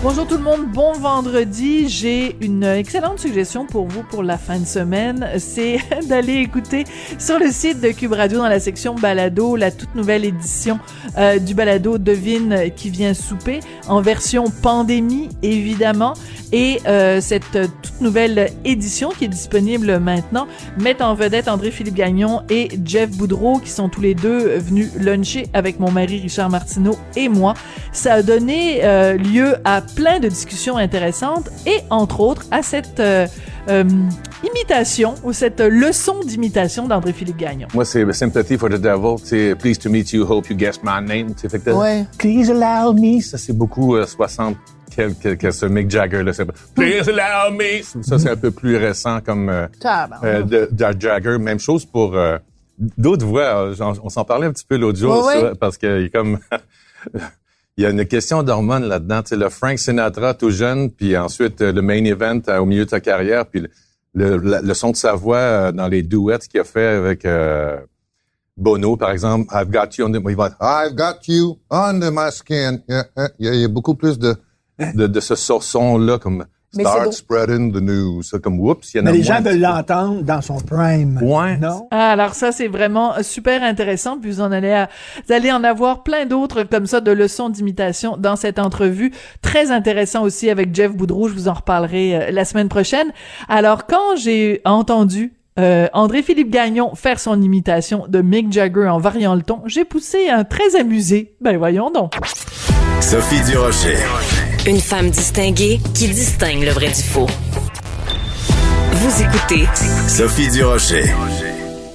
Bonjour tout le monde, bon vendredi. J'ai une excellente suggestion pour vous pour la fin de semaine. C'est d'aller écouter sur le site de Cube Radio dans la section balado la toute nouvelle édition euh, du balado Devine qui vient souper en version pandémie évidemment. Et euh, cette toute nouvelle édition qui est disponible maintenant met en vedette André-Philippe Gagnon et Jeff Boudreau qui sont tous les deux venus luncher avec mon mari Richard Martineau et moi. Ça a donné euh, lieu à plein de discussions intéressantes et entre autres à cette euh, euh, imitation ou cette leçon d'imitation d'André-Philippe Gagnon. Moi, c'est Sympathy for the Devil. C'est Pleased to meet you, hope you guessed my name. Sais, fait que Ouais. Please allow me. Ça, c'est beaucoup euh, 60 quelques que ce Mick Jagger là. c'est Please allow me. Ça, c'est un peu plus récent comme euh, euh, de, de Jagger. Même chose pour euh, d'autres voix. euh, On s'en parlait un petit peu l'autre jour Ouais, ça, ouais. parce a comme il y a une question d'hormones là-dedans. Tu sais, le Frank Sinatra tout jeune, puis ensuite euh, le main event euh, au milieu de sa carrière, puis le, le, le son de sa voix euh, dans les duets qu'il a fait avec euh, Bono, par exemple. I've got you on the... il va- I've got you under my skin. Yeah, yeah, Il y a- il y a beaucoup plus de de, de ce son-là, comme Mais Start donc- spreading the news. Ça, comme, oups, il y en a Mais les moins gens veulent l'entendre dans son prime. Ouais. Non? Ah, alors ça, c'est vraiment super intéressant. Puis vous en allez, à- vous allez en avoir plein d'autres comme ça de leçons d'imitation dans cette entrevue. Très intéressant aussi avec Jeff Boudreau. Je vous en reparlerai euh, la semaine prochaine. Alors, quand j'ai entendu euh, André-Philippe Gagnon faire son imitation de Mick Jagger en variant le ton, j'ai poussé un très amusé. Ben voyons donc. Sophie Durocher. Une femme distinguée qui distingue le vrai du faux. Vous écoutez Sophie Durocher.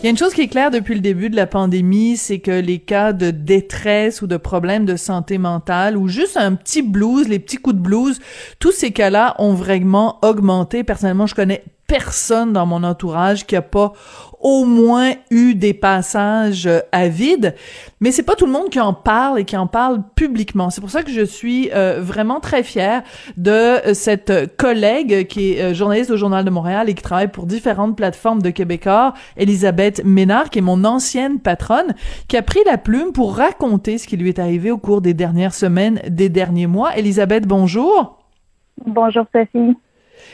Il y a une chose qui est claire depuis le début de la pandémie, c'est que les cas de détresse ou de problèmes de santé mentale ou juste un petit blues, les petits coups de blues, tous ces cas-là ont vraiment augmenté. Personnellement, je connais personne dans mon entourage qui a pas au moins eu des passages euh, à vide, mais c'est pas tout le monde qui en parle et qui en parle publiquement. C'est pour ça que je suis euh, vraiment très fière de euh, cette collègue qui est euh, journaliste au Journal de Montréal et qui travaille pour différentes plateformes de Québécois, Elisabeth Ménard, qui est mon ancienne patronne, qui a pris la plume pour raconter ce qui lui est arrivé au cours des dernières semaines, des derniers mois. Elisabeth, bonjour. Bonjour Sophie.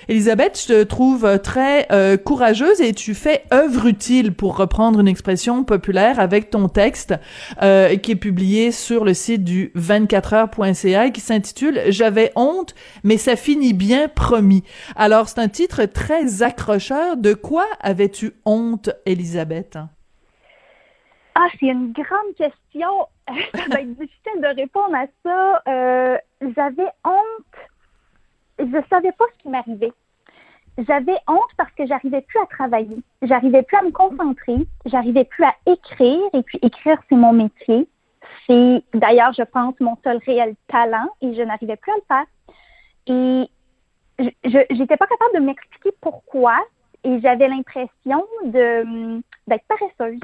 Elisabeth, je te trouve euh, très euh, courageuse et tu fais œuvre utile pour reprendre une expression populaire avec ton texte euh, qui est publié sur le site du 24heures.ca et qui s'intitule J'avais honte, mais ça finit bien promis. Alors, c'est un titre très accrocheur. De quoi avais-tu honte, Elisabeth? Ah, c'est une grande question. ça va être difficile de répondre à ça. J'avais honte. Je savais pas ce qui m'arrivait. J'avais honte parce que j'arrivais plus à travailler. J'arrivais plus à me concentrer. J'arrivais plus à écrire. Et puis écrire, c'est mon métier. C'est d'ailleurs, je pense, mon seul réel talent et je n'arrivais plus à le faire. Et je j'étais pas capable de m'expliquer pourquoi et j'avais l'impression d'être paresseuse.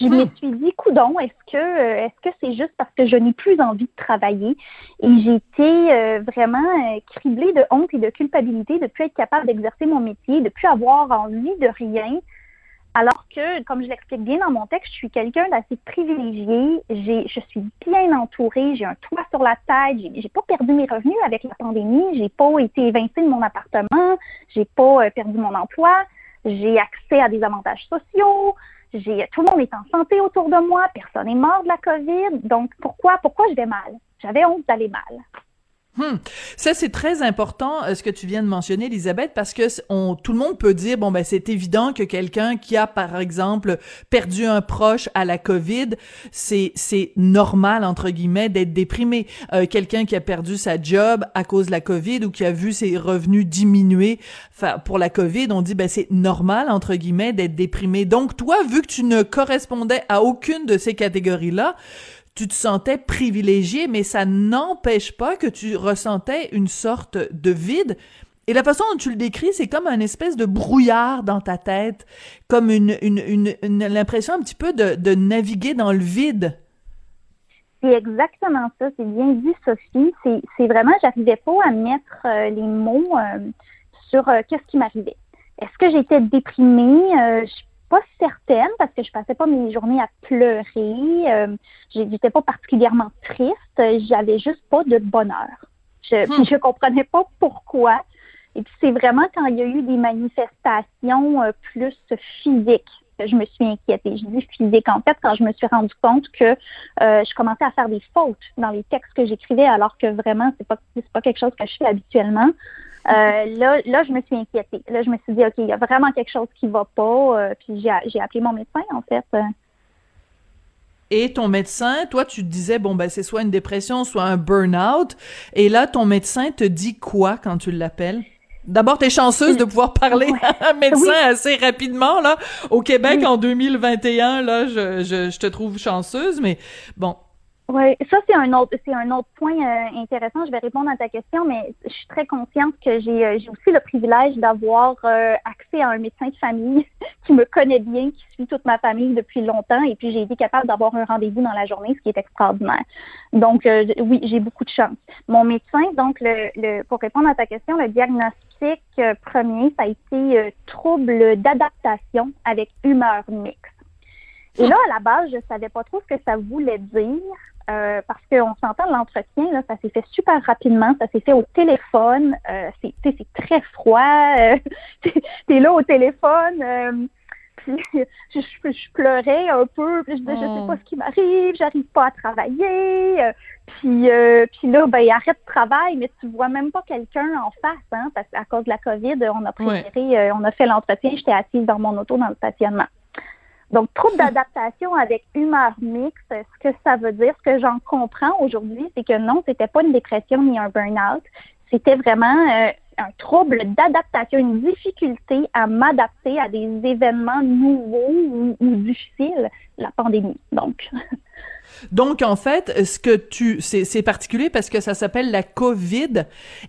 Je me suis dit, coudon, est-ce que euh, est-ce que c'est juste parce que je n'ai plus envie de travailler? Et j'ai été euh, vraiment euh, criblée de honte et de culpabilité de plus être capable d'exercer mon métier, de plus avoir envie de rien. Alors que, comme je l'explique bien dans mon texte, je suis quelqu'un d'assez privilégié. J'ai, je suis bien entourée. J'ai un toit sur la tête. J'ai, j'ai pas perdu mes revenus avec la pandémie. J'ai pas été évincée de mon appartement. J'ai pas euh, perdu mon emploi. J'ai accès à des avantages sociaux. J'ai, tout le monde est en santé autour de moi. Personne n'est mort de la COVID. Donc, pourquoi, pourquoi je vais mal? J'avais honte d'aller mal. Hmm. Ça, c'est très important euh, ce que tu viens de mentionner, Elisabeth, parce que tout le monde peut dire, bon, ben, c'est évident que quelqu'un qui a, par exemple, perdu un proche à la COVID, c'est, c'est normal, entre guillemets, d'être déprimé. Euh, quelqu'un qui a perdu sa job à cause de la COVID ou qui a vu ses revenus diminuer pour la COVID, on dit, ben, c'est normal, entre guillemets, d'être déprimé. Donc, toi, vu que tu ne correspondais à aucune de ces catégories-là, tu te sentais privilégié, mais ça n'empêche pas que tu ressentais une sorte de vide. Et la façon dont tu le décris, c'est comme un espèce de brouillard dans ta tête, comme une, l'impression un petit peu de, de naviguer dans le vide. C'est exactement ça, c'est bien dit, Sophie. C'est vraiment, j'arrivais pas à mettre euh, les mots euh, sur euh, qu'est-ce qui m'arrivait. Est-ce que j'étais déprimée? Pas certaine parce que je passais pas mes journées à pleurer. Euh, J'étais pas particulièrement triste. J'avais juste pas de bonheur. Je, hmm. je comprenais pas pourquoi. Et puis c'est vraiment quand il y a eu des manifestations euh, plus physiques que je me suis inquiétée. Je dis physique en fait quand je me suis rendu compte que euh, je commençais à faire des fautes dans les textes que j'écrivais alors que vraiment c'est pas c'est pas quelque chose que je fais habituellement. Euh, là, là, je me suis inquiétée. Là, je me suis dit, OK, il y a vraiment quelque chose qui va pas. Euh, puis j'ai appelé mon médecin, en fait. Et ton médecin, toi, tu te disais, bon, ben, c'est soit une dépression, soit un burn-out. Et là, ton médecin te dit quoi quand tu l'appelles? D'abord, t'es chanceuse de pouvoir parler à un médecin assez rapidement, là. Au Québec, en 2021, là, je, je, je te trouve chanceuse, mais bon, oui, ça c'est un autre c'est un autre point euh, intéressant. Je vais répondre à ta question, mais je suis très consciente que j'ai euh, j'ai aussi le privilège d'avoir euh, accès à un médecin de famille qui me connaît bien, qui suit toute ma famille depuis longtemps, et puis j'ai été capable d'avoir un rendez-vous dans la journée, ce qui est extraordinaire. Donc oui, j'ai beaucoup de chance. Mon médecin, donc le, le pour répondre à ta question, le diagnostic premier, ça a été trouble d'adaptation avec humeur mixte. Et là, à la base, je savais pas trop ce que ça voulait dire. Euh, parce qu'on s'entend l'entretien, là, ça s'est fait super rapidement, ça s'est fait au téléphone, euh, c'est, très froid, euh, t'es, là au téléphone, euh, puis je, je, pleurais un peu, puis je disais, je sais pas ce qui m'arrive, j'arrive pas à travailler, puis, puis là, ben, arrête de travail, mais tu vois même pas quelqu'un en face, hein, parce qu'à cause de la COVID, on a préféré, on a fait l'entretien, j'étais assise dans mon auto dans le stationnement. Donc, trouble d'adaptation avec humeur mixte, ce que ça veut dire, ce que j'en comprends aujourd'hui, c'est que non, c'était pas une dépression ni un burn-out. C'était vraiment euh, un trouble d'adaptation, une difficulté à m'adapter à des événements nouveaux ou, ou difficiles, la pandémie. Donc. Donc, en fait, ce que tu, c'est particulier parce que ça s'appelle la COVID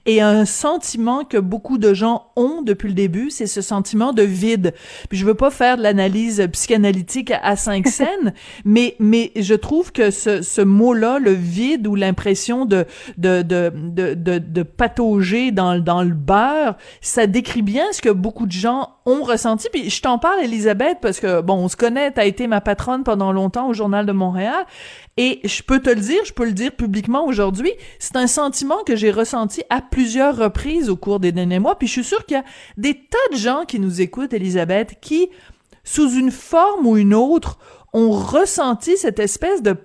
et un sentiment que beaucoup de gens ont depuis le début, c'est ce sentiment de vide. Puis je veux pas faire de l'analyse psychanalytique à cinq scènes, mais, mais je trouve que ce, ce mot-là, le vide ou l'impression de, de, de, de, de, de patauger dans, dans le beurre, ça décrit bien ce que beaucoup de gens ressenti. Puis je t'en parle, Elisabeth, parce que, bon, on se connaît, t'as été ma patronne pendant longtemps au Journal de Montréal. Et je peux te le dire, je peux le dire publiquement aujourd'hui, c'est un sentiment que j'ai ressenti à plusieurs reprises au cours des derniers mois. Puis je suis sûre qu'il y a des tas de gens qui nous écoutent, Elisabeth, qui, sous une forme ou une autre, ont ressenti cette espèce de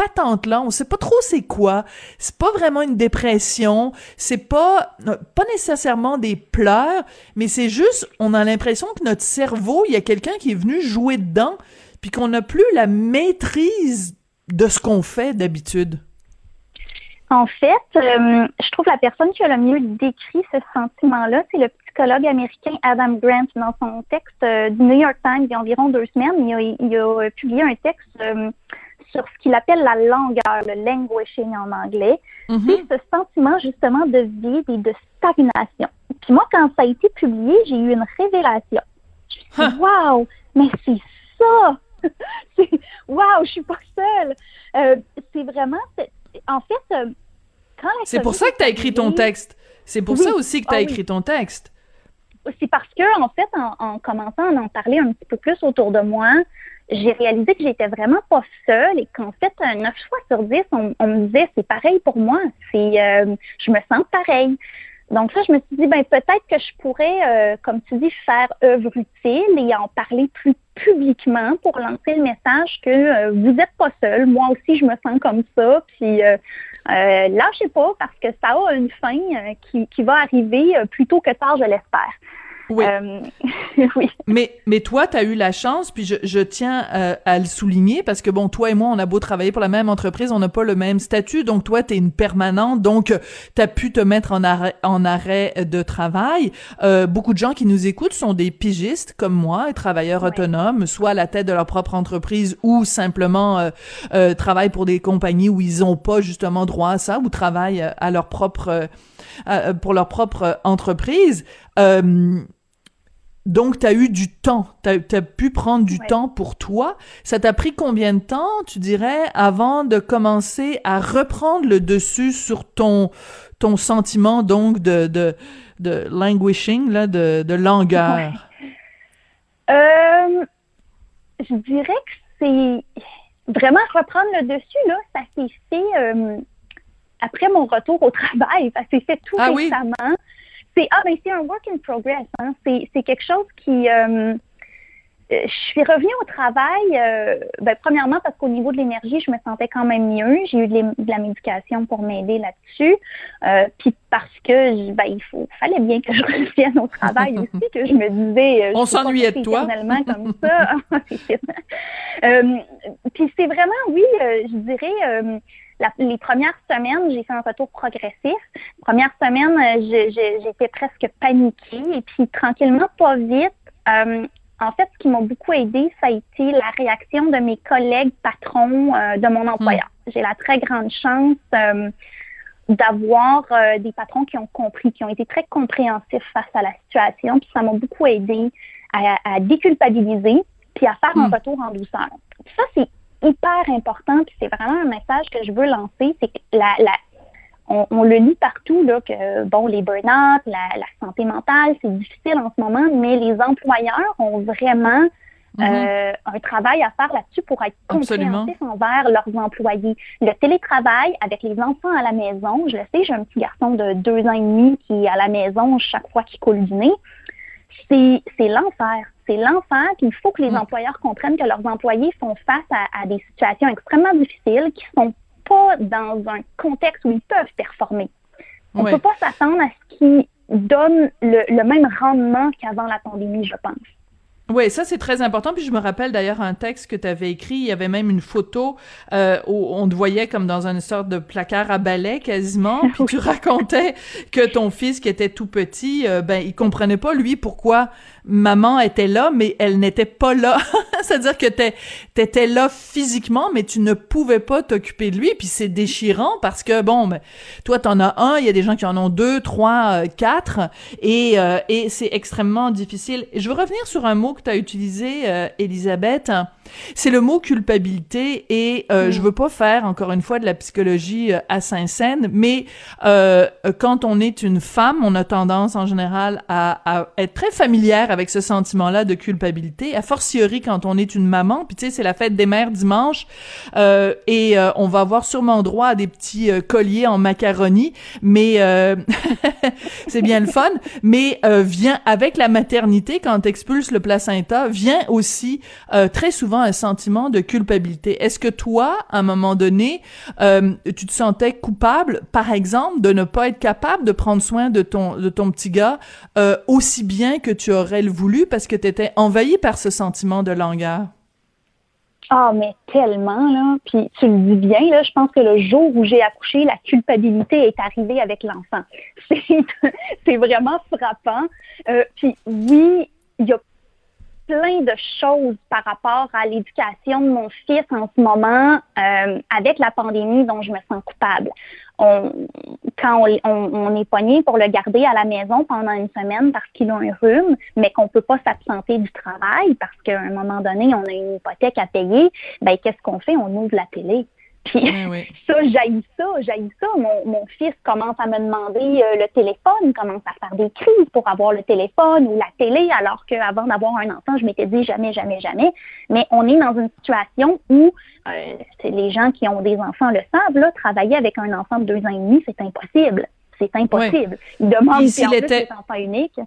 patente là, on sait pas trop c'est quoi. C'est pas vraiment une dépression, c'est pas pas nécessairement des pleurs, mais c'est juste on a l'impression que notre cerveau, il y a quelqu'un qui est venu jouer dedans puis qu'on n'a plus la maîtrise de ce qu'on fait d'habitude? En fait, euh, je trouve la personne qui a le mieux décrit ce sentiment-là, c'est le psychologue américain Adam Grant. Dans son texte euh, du New York Times il y a environ deux semaines, il a, publié un texte euh, sur ce qu'il appelle la langueur, le languishing en anglais. Mm-hmm. C'est ce sentiment justement de vide et de stagnation. Puis moi, quand ça a été publié, j'ai eu une révélation. Je me suis dit, wow, mais c'est ça! waouh, je suis pas seule. Euh, c'est vraiment, en fait, euh, quand C'est pour ça que tu as écrit ton texte. C'est pour ça aussi que tu as ah écrit ton texte. C'est parce que, en fait, en, commençant à en parler un petit peu plus autour de moi, j'ai réalisé que j'étais vraiment pas seule et qu'en fait, 9 fois sur 10, on, me disait c'est pareil pour moi, c'est euh, je me sens pareil. Donc ça, je me suis dit, ben peut-être que je pourrais, euh, comme tu dis, faire œuvre utile et en parler plus publiquement pour lancer le message que euh, vous n'êtes pas seul. Moi aussi, je me sens comme ça. Puis, euh, euh, lâchez pas parce que ça a une fin euh, qui, va arriver plus tôt que tard, je l'espère. Oui. Euh, oui. Mais, mais toi, tu as eu la chance, puis je, je tiens euh, à le souligner, parce que bon, toi et moi, on a beau travailler pour la même entreprise, on n'a pas le même statut, donc toi, tu es une permanente, donc tu as pu te mettre en arrêt, en arrêt de travail. Euh, beaucoup de gens qui nous écoutent sont des pigistes comme moi, et travailleurs autonomes, soit à la tête de leur propre entreprise ou simplement euh, euh, travaillent pour des compagnies où ils ont pas justement droit à ça, ou travaillent euh, à leur propre, euh, à- pour leur propre entreprise. Euh, donc, tu as eu du temps, tu as, pu prendre du Ouais. temps pour toi. Ça t'a pris combien de temps, tu dirais, avant de commencer à reprendre le dessus sur ton, ton sentiment, donc, de, de, de languishing, là, de, de langueur? Euh, je dirais que c'est vraiment reprendre le dessus, là, ça s'est fait euh, après mon retour au travail. Ça s'est fait tout Ah oui? C'est ah ben c'est un work in progress. Hein. C'est, quelque chose qui euh, euh, je suis revenue au travail, euh, ben, premièrement parce qu'au niveau de l'énergie, je me sentais quand même mieux. J'ai eu de, la médication pour m'aider là-dessus. Euh, puis parce que ben, il faut, fallait bien que je revienne au travail aussi, que je me disais. On s'ennuyait de toi. éternellement comme ça. Puis c'est vraiment, oui, je dirais, la- les premières semaines, j'ai fait un retour progressif. Première semaine, euh, j'étais presque paniquée. Et puis tranquillement, pas vite, euh, en fait, ce qui m'a beaucoup aidé, ça a été la réaction de mes collègues patrons euh, de mon employeur. J'ai la très grande chance euh, d'avoir euh, des patrons qui ont compris, qui ont été très compréhensifs face à la situation. Puis ça m'a beaucoup aidé à, à déculpabiliser puis à faire un retour en douceur. Puis ça, c'est hyper important. Puis c'est vraiment un message que je veux lancer, c'est que la, la on, on le lit partout là que bon les burn-out, la, la santé mentale, c'est difficile en ce moment, mais les employeurs ont vraiment Mhm. euh, un travail à faire là-dessus pour être Absolument. compréhensifs envers leurs employés. Le télétravail avec les enfants à la maison, je le sais, j'ai un petit garçon de deux ans et demi qui est à la maison chaque fois qu'il coule du nez. C'est l'enfer. C'est l'enfer. Il faut que les Mm. employeurs comprennent que leurs employés font face à, à des situations extrêmement difficiles qui sont pas dans un contexte où ils peuvent performer. On ne Ouais. peut pas s'attendre à ce qu'ils donnent le, le même rendement qu'avant la pandémie, je pense. Oui, ça c'est très important. Puis je me rappelle d'ailleurs un texte que tu avais écrit. Il y avait même une photo euh, où on te voyait comme dans une sorte de placard à balai quasiment. Puis tu racontais que ton fils qui était tout petit, euh, ben il comprenait pas lui pourquoi maman était là, mais elle n'était pas là. C'est-à-dire que t'es t'étais là physiquement, mais tu ne pouvais pas t'occuper de lui. Puis c'est déchirant parce que bon, ben, toi t'en as un, il y a des gens qui en ont deux, trois, euh, quatre, et euh, et c'est extrêmement difficile. Et je veux revenir sur un mot que tu as utilisé, euh, Elisabeth. C'est le mot culpabilité et euh, Mm. je veux pas faire encore une fois de la psychologie euh, à Saint-Saëns, mais euh, quand on est une femme, on a tendance en général à, à être très familière avec ce sentiment-là de culpabilité, a fortiori quand on est une maman. Puis tu sais, c'est la fête des mères dimanche euh, et euh, on va avoir sûrement droit à des petits euh, colliers en macaroni, mais c'est bien le fun. Mais vient avec la maternité quand t'expulses le placenta, vient aussi très souvent un sentiment de culpabilité. Est-ce que toi, à un moment donné, tu te sentais coupable, par exemple, de ne pas être capable de prendre soin de ton de ton petit gars aussi bien que tu aurais le voulu parce que tu étais envahi par ce sentiment de langueur? Ah, mais tellement, là. Puis tu le dis bien, là, je pense que le jour où j'ai accouché, la culpabilité est arrivée avec l'enfant. C'est, c'est vraiment frappant. Euh, puis oui, il y a plein de choses par rapport à l'éducation de mon fils en ce moment euh, avec la pandémie dont je me sens coupable. On, quand on, on, on est pogné pour le garder à la maison pendant une semaine parce qu'il a un rhume, mais qu'on peut pas s'absenter du travail parce qu'à un moment donné, on a une hypothèque à payer, ben qu'est-ce qu'on fait? On ouvre la télé. Puis Oui, oui. ça, j'haïs ça, j'haïs ça. Mon, mon fils commence à me demander euh, le téléphone, commence à faire des crises pour avoir le téléphone ou la télé, alors qu'avant d'avoir un enfant, je m'étais dit jamais, jamais, jamais. Mais on est dans une situation où euh, les gens qui ont des enfants le savent, là, travailler avec un enfant de deux ans et demi, c'est impossible. C'est impossible. Il demande plus, était- les enfants uniques.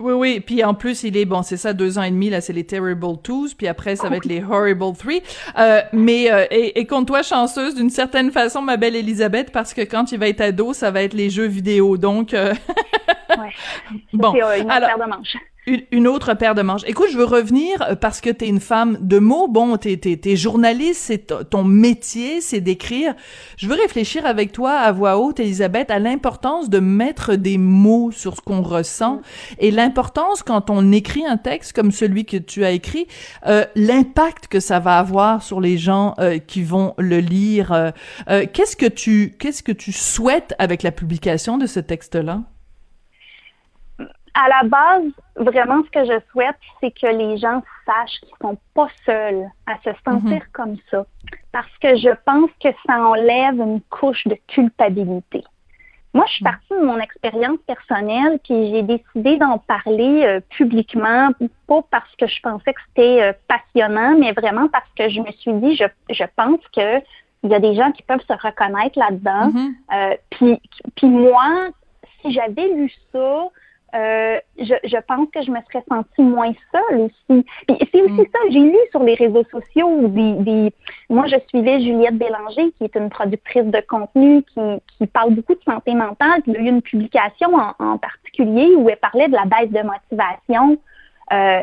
Oui, oui. Puis en plus, il est bon, c'est ça, deux ans et demi là, c'est les terrible twos. Puis après, ça va être les horrible three. Euh, mais euh, et, et compte-toi chanceuse d'une certaine façon, ma belle Elisabeth, parce que quand il va être ado, ça va être les jeux vidéo. Donc euh, Ouais. bon. Euh, une Alors, de. Une, une autre paire de manches. Écoute, je veux revenir euh, parce que t'es une femme de mots. Bon, t'es, t'es, t'es journaliste, c'est ton métier, c'est d'écrire. Je veux réfléchir avec toi à voix haute, Elisabeth, à l'importance de mettre des mots sur ce qu'on ressent et l'importance quand on écrit un texte comme celui que tu as écrit, euh, l'impact que ça va avoir sur les gens euh, qui vont le lire. Euh, qu'est-ce que tu, qu'est-ce que tu souhaites avec la publication de ce texte-là? À la base, vraiment, ce que je souhaite, c'est que les gens sachent qu'ils sont pas seuls à se sentir comme ça. Parce que je pense que ça enlève une couche de culpabilité. Moi, je suis partie de mon expérience personnelle, puis j'ai décidé d'en parler euh, publiquement, pas parce que je pensais que c'était euh, passionnant, mais vraiment parce que je me suis dit, je, je pense que il y a des gens qui peuvent se reconnaître là-dedans. Mhm. Euh, puis, puis moi, si j'avais lu ça, euh, je, je pense que je me serais sentie moins seule aussi. Puis c'est aussi ça, j'ai lu sur les réseaux sociaux des, des moi je suivais Juliette Bélanger, qui est une productrice de contenu qui, qui parle beaucoup de santé mentale. Puis il y a eu une publication en, en particulier où elle parlait de la baisse de motivation. Euh,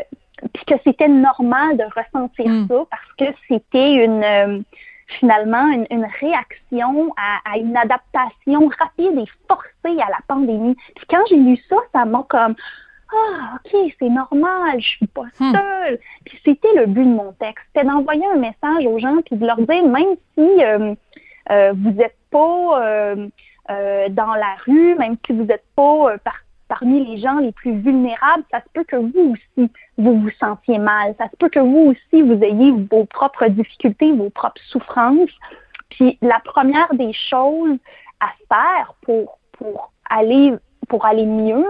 puis que c'était normal de ressentir Mm. ça parce que c'était une euh, finalement une, une réaction à, à une adaptation rapide et forcée à la pandémie. Puis quand j'ai lu ça, ça m'a comme ah ok c'est normal, je suis pas Hmm. seule. Puis c'était le but de mon texte, c'était d'envoyer un message aux gens puis de leur dire même si euh, euh, vous n'êtes pas euh, euh, dans la rue, même si vous n'êtes pas euh, par- parmi les gens les plus vulnérables, ça se peut que vous aussi vous vous sentiez mal. Ça se peut que vous aussi vous ayez vos propres difficultés, vos propres souffrances. Puis la première des choses à faire pour pour aller pour aller mieux,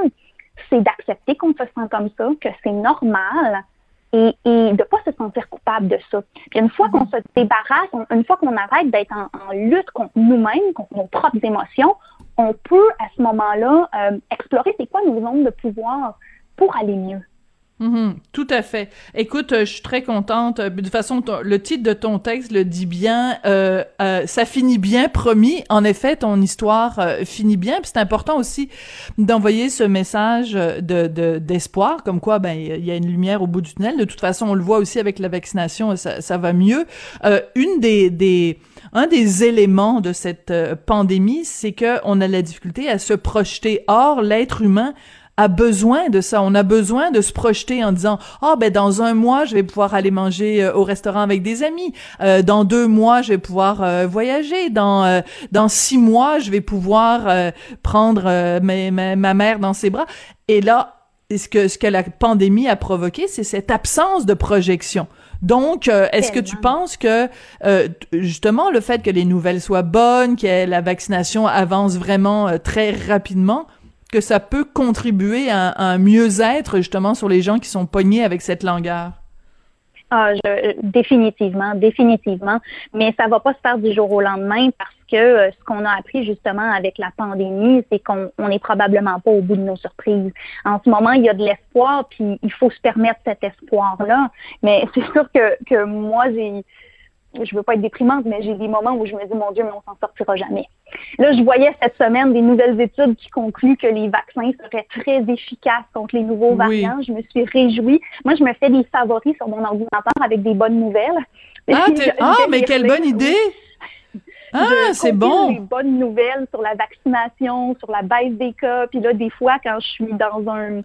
c'est d'accepter qu'on se sent comme ça, que c'est normal et, et de pas se sentir coupable de ça. Puis une fois qu'on se débarrasse, une fois qu'on arrête d'être en lutte contre nous-mêmes, contre nos propres émotions, on peut à ce moment-là euh, explorer c'est quoi nos zones de pouvoir pour aller mieux. Mhm, tout à fait. Écoute, euh, je suis très contente. Euh, De toute façon, le titre de ton texte le dit bien. Euh, euh, ça finit bien, promis. En effet, ton histoire euh, finit bien. Puis c'est important aussi d'envoyer ce message de de- d'espoir, comme quoi, ben il y a une lumière au bout du tunnel. De toute façon, on le voit aussi avec la vaccination, ça, ça va mieux. Une des des un des éléments de cette pandémie, c'est que on a la difficulté à se projeter. Or, l'être humain a besoin de ça. On a besoin de se projeter en disant ah ben dans un mois je vais pouvoir aller manger euh, au restaurant avec des amis. Euh, dans deux mois je vais pouvoir euh, voyager. Dans euh, dans six mois je vais pouvoir euh, prendre ma, ma, ma mère dans ses bras. Et là ce que ce que la pandémie a provoqué c'est cette absence de projection. Donc, euh, est-ce que tu penses que euh, justement le fait que les nouvelles soient bonnes, que la vaccination avance vraiment euh, très rapidement, que ça peut contribuer à, un mieux-être justement sur les gens qui sont pognés avec cette langueur? Ah, je, définitivement, définitivement. Mais ça va pas se faire du jour au lendemain parce que euh, ce qu'on a appris justement avec la pandémie, c'est qu'on on est probablement pas au bout de nos surprises. En ce moment, il y a de l'espoir, puis il faut se permettre cet espoir-là. Mais c'est sûr que, que moi, j'ai je veux pas être déprimante, mais j'ai des moments où je me dis, mon Dieu, mais on s'en sortira jamais. Là, je voyais cette semaine des nouvelles études qui concluent que les vaccins seraient très efficaces contre les nouveaux Oui. variants. Je me suis réjouie. Moi, je me fais des favoris sur mon ordinateur avec des bonnes nouvelles. Ah, Je- t'es- je ah, mais quelle bonne idée! Ah, c'est bon! des bonnes nouvelles sur la vaccination, sur la baisse des cas. Puis là, des fois, quand je suis dans un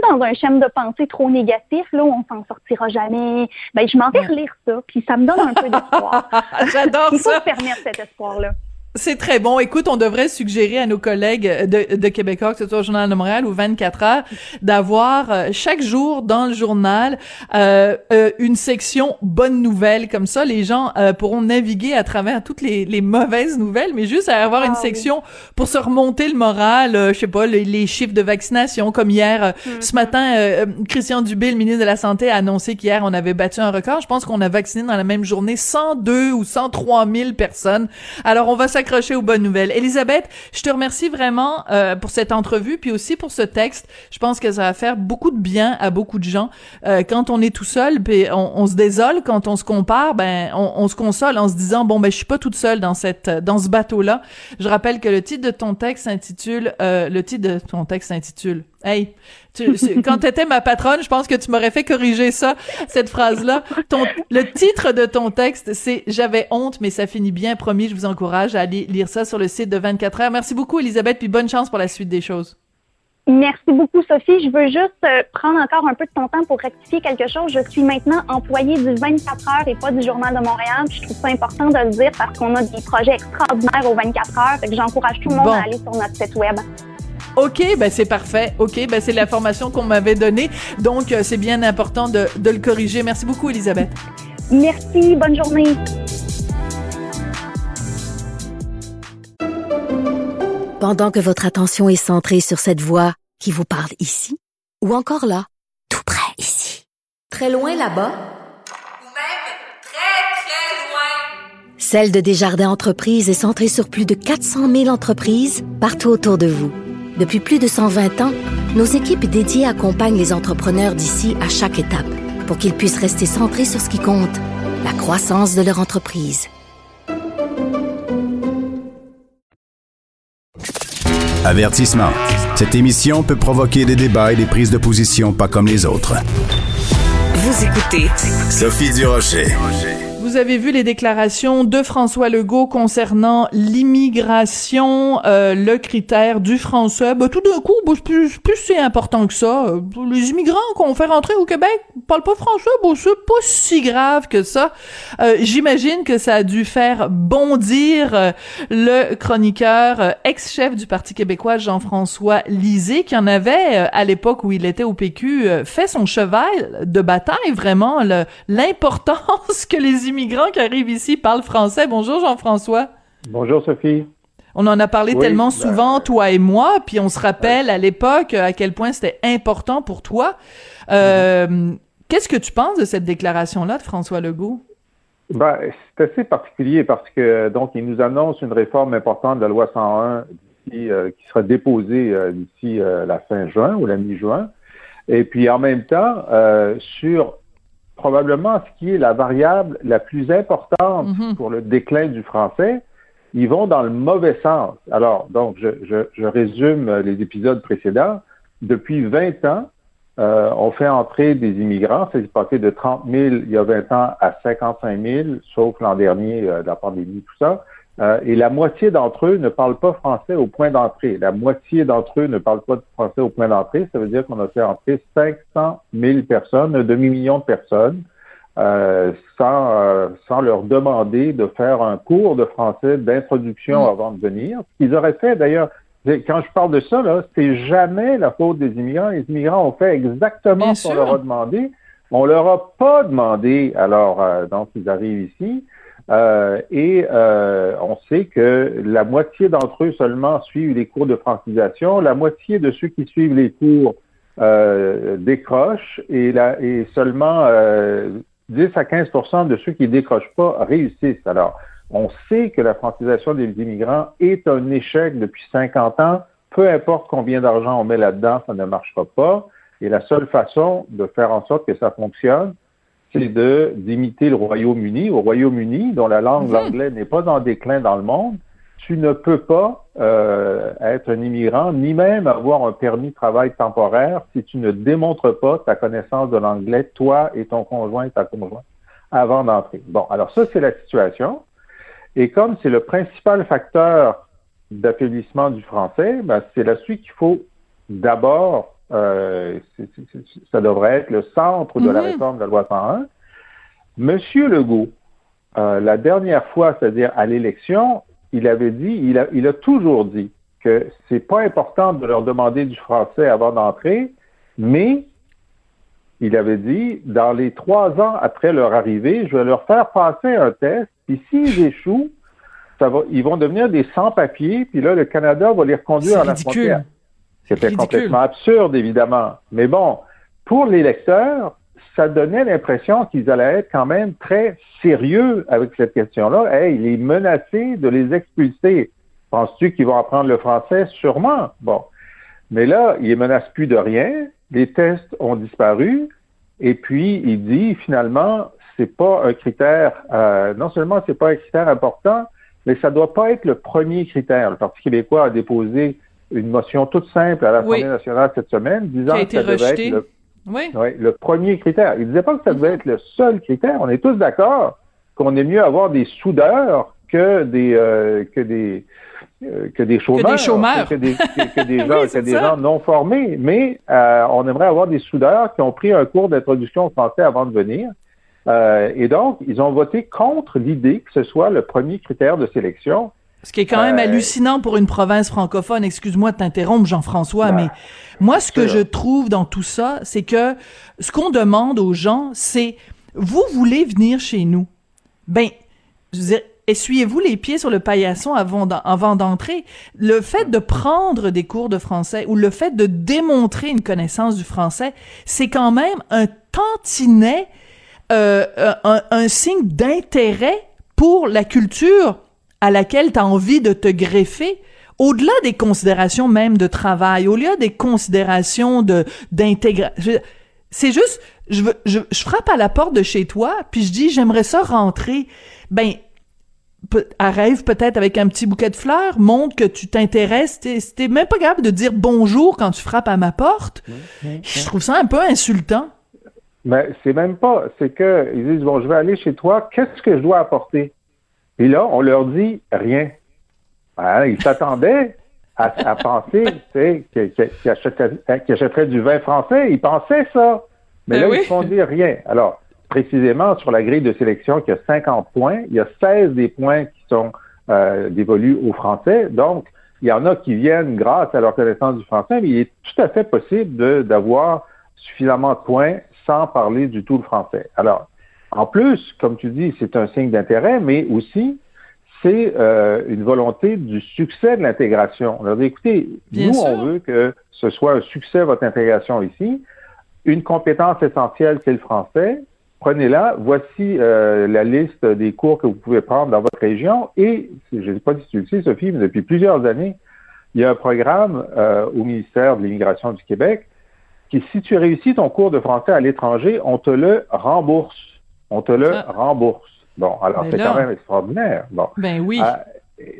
dans un schéma de pensée trop négatif, là, où on s'en sortira jamais, ben, je m'en vais relire ça, puis ça me donne un peu d'espoir. J'adore Il faut ça! se permettre cet espoir-là. C'est très bon. Écoute, on devrait suggérer à nos collègues de, de Québécois, que ce soit au Journal de Montréal ou 24 heures, d'avoir euh, chaque jour dans le journal euh, euh, une section bonnes nouvelles. Comme ça, les gens euh, pourront naviguer à travers toutes les, les mauvaises nouvelles, mais juste à avoir Ah une oui. section pour se remonter le moral. euh, je sais pas, les, les chiffres de vaccination. Comme hier, Mm-hmm. ce matin, euh, Christian Dubé, le ministre de la Santé, a annoncé qu'hier, on avait battu un record. Je pense qu'on a vacciné dans la même journée 102 ou 103 000 personnes. Alors, on va s'accrocher aux bonnes nouvelles. Elisabeth, je te remercie vraiment euh, pour cette entrevue, puis aussi pour ce texte. Je pense que ça va faire beaucoup de bien à beaucoup de gens. Euh, quand on est tout seul, puis on, on, se désole, quand on se compare, ben on, on, se console en se disant bon ben je suis pas toute seule dans cette dans ce bateau-là. Je rappelle que le titre de ton texte s'intitule euh, le titre de ton texte s'intitule Hey, tu, quand t'étais ma patronne, je pense que tu m'aurais fait corriger ça, cette phrase-là. Ton, le titre de ton texte, c'est J'avais honte, mais ça finit bien. Promis, je vous encourage à aller lire ça sur le site de 24 heures. Merci beaucoup, Elisabeth, puis bonne chance pour la suite des choses. Merci beaucoup, Sophie. Je veux juste euh, prendre encore un peu de ton temps pour rectifier quelque chose. Je suis maintenant employée du 24 heures et pas du Journal de Montréal. je trouve ça important de le dire parce qu'on a des projets extraordinaires aux 24 heures. J'encourage tout le monde à aller sur notre site web. OK, ben c'est parfait. OK, ben c'est l'information qu'on m'avait donnée. Donc, euh, c'est bien important de, de le corriger. Merci beaucoup, Elisabeth. Merci. Bonne journée. Pendant que votre attention est centrée sur cette voix qui vous parle ici, ou encore là, tout près ici, très loin là-bas, ou même très, très loin, Celle de Desjardins Entreprises est centrée sur plus de 400 000 entreprises partout autour de vous. Depuis plus de 120 ans, nos équipes dédiées accompagnent les entrepreneurs d'ici à chaque étape pour qu'ils puissent rester centrés sur ce qui compte, la croissance de leur entreprise. Avertissement. Cette émission peut provoquer des débats et des prises de position pas comme les autres. Vous écoutez Sophie Durocher. Vous avez vu les déclarations de François Legault concernant l'immigration, euh, le critère du français. Ben, tout d'un coup, ben, plus, plus c'est important que ça. Les immigrants qu'on fait rentrer au Québec parlent pas français, ben, c'est pas si grave que ça. Euh, J'imagine que ça a dû faire bondir euh, le chroniqueur ex-chef du Parti québécois Jean-François Lisée, qui en avait, à l'époque où il était au PQ, fait son cheval de bataille, vraiment, l'importance que les immigrants qui arrivent ici parlent français. Bonjour Jean-François. Bonjour Sophie. On en a parlé tellement ben, souvent, toi et moi, puis on se rappelle à l'époque à quel point c'était important pour toi. Euh. Qu'est-ce que tu penses de cette déclaration-là de François Legault? Ben, c'est assez particulier parce que donc il nous annonce une réforme importante de la loi 101 euh, qui sera déposée euh, d'ici la fin juin ou la mi-juin. Et puis en même temps, sur probablement ce qui est la variable la plus importante mhm. pour le déclin du français, ils vont dans le mauvais sens. Alors, donc, je, je, je résume les épisodes précédents. Depuis 20 ans, euh, on fait entrer des immigrants. C'est passé de 30 000 il y a 20 ans à 55 000, sauf l'an dernier, euh, la pandémie, tout ça. Euh, et la moitié d'entre eux ne parlent pas français au point d'entrée. La moitié d'entre eux ne parlent pas de français au point d'entrée. Ça veut dire qu'on a fait entrer 500 000 personnes, un demi-million de personnes, euh, sans, euh, sans leur demander de faire un cours de français d'introduction mm. avant de venir. Ce qu'ils auraient fait d'ailleurs, quand je parle de ça, là, c'est jamais la faute des immigrants. Les immigrants ont fait exactement ce qu'on leur a demandé. On leur a pas demandé, alors, euh, donc, ils arrivent ici. Euh, et euh, on sait que la moitié d'entre eux seulement suivent les cours de francisation, la moitié de ceux qui suivent les cours euh, décrochent et, la, et seulement 10 à 15 de ceux qui décrochent pas réussissent. Alors, on sait que la francisation des immigrants est un échec depuis 50 ans. Peu importe combien d'argent on met là-dedans, ça ne marchera pas. Et la seule façon de faire en sorte que ça fonctionne, c'est de d'imiter le Royaume-Uni. Au Royaume-Uni, dont la langue mhm. l'anglais n'est pas en déclin dans le monde, tu ne peux pas euh, être un immigrant, ni même avoir un permis de travail temporaire si tu ne démontres pas ta connaissance de l'anglais, toi et ton conjoint et ta conjointe, avant d'entrer. Bon, alors ça, c'est la situation. Et comme c'est le principal facteur d'affaiblissement du français, ben, c'est là-dessus qu'il faut d'abord euh, ça devrait être le centre de la mhm. réforme de la loi 101. Monsieur Legault, euh, la dernière fois, c'est-à-dire à, l'élection, il avait dit, il a, il a toujours dit que c'est pas important de leur demander du français avant d'entrer, mais il avait dit, dans les trois ans après leur arrivée, je vais leur faire passer un test, puis s'ils échouent, ça va, ils vont devenir des sans-papiers, puis là, le Canada va les reconduire à la frontière. C'était complètement absurde, évidemment. Mais bon, pour l'électeur, ça donnait l'impression qu'ils allaient être quand même très sérieux avec cette question-là. Hey, il est menacé de les expulser. Penses-tu qu'ils vont apprendre le français? Sûrement. Bon. Mais là, il ne menace plus de rien. Les tests ont disparu. Et puis, il dit finalement, c'est pas un critère, euh, non seulement c'est pas un critère important, mais ça doit pas être le premier critère. Le Parti québécois a déposé une motion toute simple à l'Assemblée Oui. nationale cette semaine disant que ça devait être le, Oui. oui, le premier critère. Il disait pas que ça devait être le seul critère. On est tous d'accord qu'on est mieux avoir des soudeurs que des euh, que des euh, que des chômeurs, chômeurs. que des, que, que des gens, que des gens non formés. Mais euh, on aimerait avoir des soudeurs qui ont pris un cours d'introduction au français avant de venir. Euh, et donc, ils ont voté contre l'idée que ce soit le premier critère de sélection. Ce qui est quand même Euh, hallucinant pour une province francophone. Excuse-moi de t'interrompre, Jean-François, mais moi, ce que je trouve dans tout ça, c'est que ce qu'on demande aux gens, c'est vous voulez venir chez nous? Ben, je veux dire, essuyez-vous les pieds sur le paillasson avant d'en- avant d'entrer. Le fait de prendre des cours de français ou le fait de démontrer une connaissance du français, c'est quand même un tantinet, euh, un, un signe d'intérêt pour la culture à laquelle tu as envie de te greffer, au-delà des considérations même de travail, au-delà des considérations de d'intégration. C'est juste, je, veux- je, je frappe à la porte de chez toi, puis je dis, j'aimerais ça rentrer. Ben, arrive peut-être avec un petit bouquet de fleurs, montre que tu t'intéresses. T'es même pas capable de dire bonjour quand tu frappes à ma porte. Je trouve ça un peu insultant. Mais c'est même pas, c'est que ils disent bon, je vais aller chez toi, qu'est-ce que je dois apporter? Et là, on leur dit rien. Hein, ils s'attendaient à, à penser, qu'ils achèteraient, achèteraient du vin français. Ils pensaient ça, mais Ben là oui. ils font dire rien. Alors précisément sur la grille de sélection qui a 50 points, il y a 16 des points qui sont euh, dévolus aux Français. Donc il y en a qui viennent grâce à leur connaissance du français, mais il est tout à fait possible d'avoir suffisamment de points sans parler du tout le français. Alors, en plus, comme tu dis, c'est un signe d'intérêt, mais aussi, c'est euh, une volonté du succès de l'intégration. On leur dit, écoutez, Bien nous, sûr. on veut que ce soit un succès, votre intégration ici. Une compétence essentielle, c'est le français. Prenez-la. Voici euh, la liste des cours que vous pouvez prendre dans votre région. Et, je ne sais pas si tu le sais, Sophie, mais depuis plusieurs années, il y a un programme euh, au ministère de l'Immigration du Québec qui, si tu réussis ton cours de français à l'étranger, on te le rembourse. On te le Ah. rembourse. Bon, alors c'est quand même extraordinaire. Bon. Ben oui. Ah,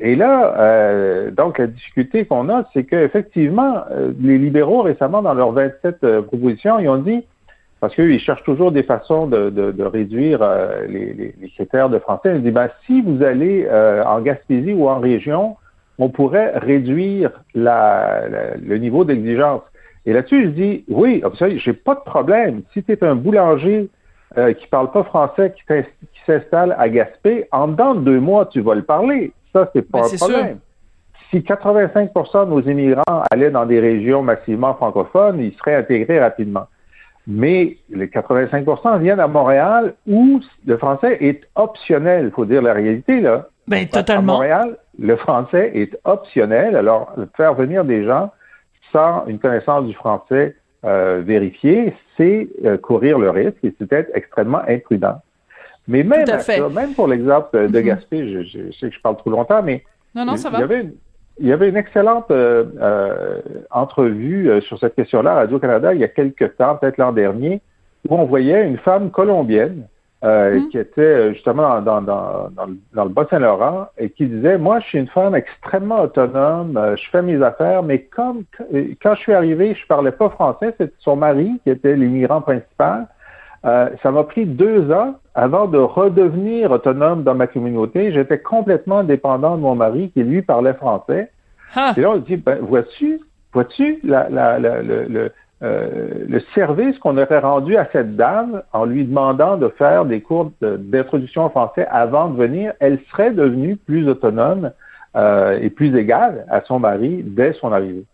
et là, euh, donc la difficulté qu'on a, c'est qu'effectivement, euh, les libéraux récemment, dans leurs 27 euh, propositions, ils ont dit, parce qu'eux, ils cherchent toujours des façons de, de- de réduire euh, les, les- les critères de français, ils ont dit, ben, si vous allez euh, en Gaspésie ou en région, on pourrait réduire la- la- le niveau d'exigence. Et là-dessus, je dis, oui, j'ai pas de problème. Si tu es un boulanger euh, qui parle pas français, qui s'installe à Gaspé, en dedans de deux mois, tu vas le parler. Ça, c'est pas Ben, un problème. Si 85% de nos immigrants allaient dans des régions massivement francophones, ils seraient intégrés rapidement. Mais les 85% viennent à Montréal où le français est optionnel. Il faut dire la réalité, là. Ben, À totalement. Montréal, le français est optionnel. Alors, faire venir des gens sans une connaissance du français euh, vérifiée, c'est euh, courir le risque et c'est être extrêmement imprudent. Mais même, à ça, même pour l'exemple de Mhm. Gaspé, je, je- je sais que je parle trop longtemps, mais Non, non, ça il va. y avait une, il y avait une excellente euh, euh, entrevue sur cette question-là à Radio-Canada il y a quelques temps, peut-être l'an dernier, où on voyait une femme colombienne euh, Mhm. qui était euh, justement dans, dans, dans, dans le- Bas-Saint-Laurent et qui disait, moi, je suis une femme extrêmement autonome, euh, je fais mes affaires, mais comme quand je suis arrivée, je parlais pas français, c'était son mari qui était l'immigrant principal. Euh, ça m'a pris deux ans avant de redevenir autonome dans ma communauté. J'étais complètement dépendant de mon mari qui, lui, parlait français. Ah, Et là, on dit, ben, vois-tu, vois-tu la, la, la- le, le, euh, le service qu'on aurait rendu à cette dame en lui demandant de faire des cours d'introduction au français avant de venir, elle serait devenue plus autonome euh, et plus égale à son mari dès son arrivée.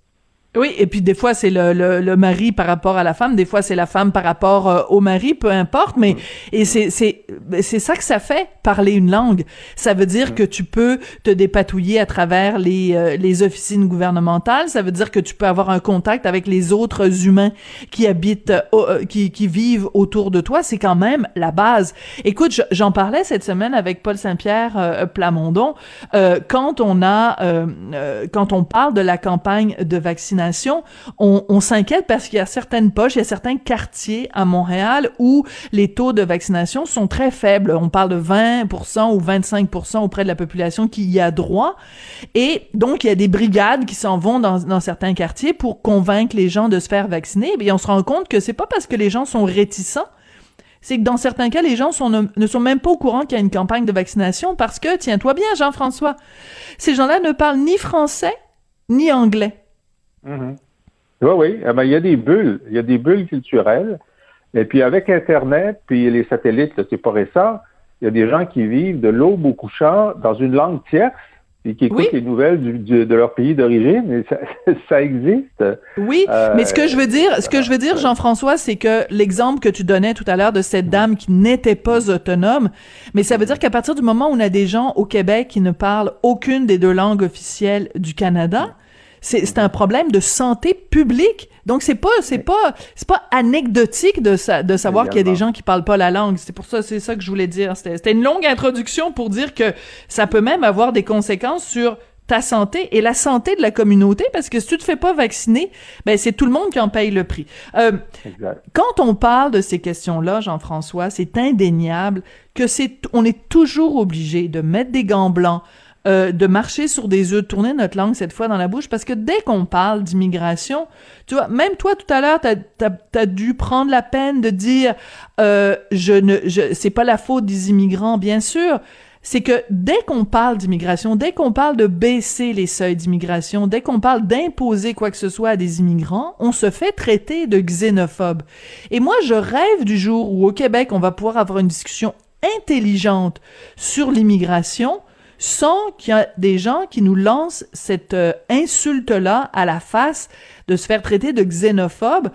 Oui, et puis des fois c'est le, le, le, mari par rapport à la femme, des fois c'est la femme par rapport euh, au mari, peu importe, mais et c'est c'est c'est ça que ça fait parler une langue. Ça veut dire que tu peux te dépatouiller à travers les euh, les officines gouvernementales, ça veut dire que tu peux avoir un contact avec les autres humains qui habitent euh, qui qui vivent autour de toi, c'est quand même la base. Écoute, j'en parlais cette semaine avec Paul Saint-Pierre Plamondon. Quand on a quand on parle de la campagne de vaccination on, s'inquiète parce qu'il y a certaines poches, il y a certains quartiers à Montréal où les taux de vaccination sont très faibles. On parle de 20% ou 25% auprès de la population qui y a droit. Et donc, il y a des brigades qui s'en vont dans, certains quartiers pour convaincre les gens de se faire vacciner. Et on se rend compte que c'est pas parce que les gens sont réticents c'est que dans certains cas, les gens ne, sont même pas au courant qu'il y a une campagne de vaccination parce que, tiens-toi bien, Jean-François, ces gens-là ne parlent ni français ni anglais. Mhm. Oui, oui. Eh ben, il y a des bulles. Il y a des bulles culturelles. Et puis avec Internet, puis les satellites, c'est pas récent, il y a des gens qui vivent de l'aube au couchant dans une langue tierce et qui écoutent les nouvelles de leur pays d'origine. Ça, ça, existe. Oui, euh, mais ce que je veux dire, ce que je veux dire, Jean-François, c'est que l'exemple que tu donnais tout à l'heure de cette dame qui n'était pas autonome, mais ça veut dire qu'à partir du moment où on a des gens au Québec qui ne parlent aucune des deux langues officielles du Canada, c'est un problème de santé publique. Donc c'est pas c'est pas c'est pas anecdotique de de savoir qu'il y a des gens qui parlent pas la langue. C'est pour ça c'est ça que je voulais dire. C'était une longue introduction pour dire que ça peut même avoir des conséquences sur ta santé et la santé de la communauté parce que si tu te fais pas vacciner, ben c'est tout le monde qui en paye le prix. Euh, quand on parle de ces questions-là, Jean-François, c'est indéniable que c'est on est toujours obligé de mettre des gants blancs, euh, de marcher sur des œufs, de tourner notre langue cette fois dans la bouche, parce que dès qu'on parle d'immigration, tu vois, même toi tout à l'heure, t'as as, dû prendre la peine de dire, euh, je ne, c'est pas la faute des immigrants, bien sûr. C'est que dès qu'on parle d'immigration, dès qu'on parle de baisser les seuils d'immigration, dès qu'on parle d'imposer quoi que ce soit à des immigrants, on se fait traiter de xénophobe. Et moi, je rêve du jour où au Québec, on va pouvoir avoir une discussion intelligente sur l'immigration sans qu'il y ait des gens qui nous lancent cette euh, insulte-là à la face de se faire traiter de xénophobe,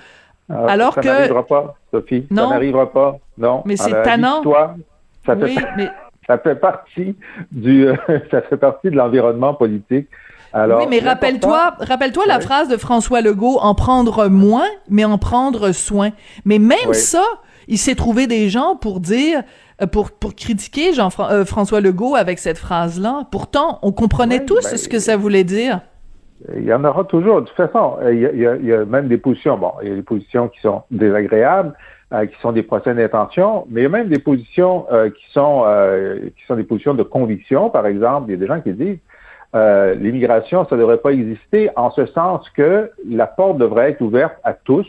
ah, alors que... Ça n'arrivera pas, Sophie. Non. Ça n'arrivera pas, non. Mais c'est tannant. Toi, ça, fait... ça fait partie du... ça fait partie de l'environnement politique. Alors, oui, mais rappelle-toi, rappelle-toi la phrase de François Legault, en prendre moins, mais en prendre soin. Mais même ça, il s'est trouvé des gens pour dire, euh, pour, pour critiquer Jean-François euh, Legault avec cette phrase-là. Pourtant, on comprenait tous ben, ce que ça voulait dire. Il y en aura toujours. De toute façon, il y, a, il y a même des positions. Bon, il y a des positions qui sont désagréables, euh, qui sont des procès d'intention, mais il y a même des positions qui sont qui sont des positions de conviction. Par exemple, il y a des gens qui disent l'immigration, ça ne devrait pas exister, en ce sens que la porte devrait être ouverte à tous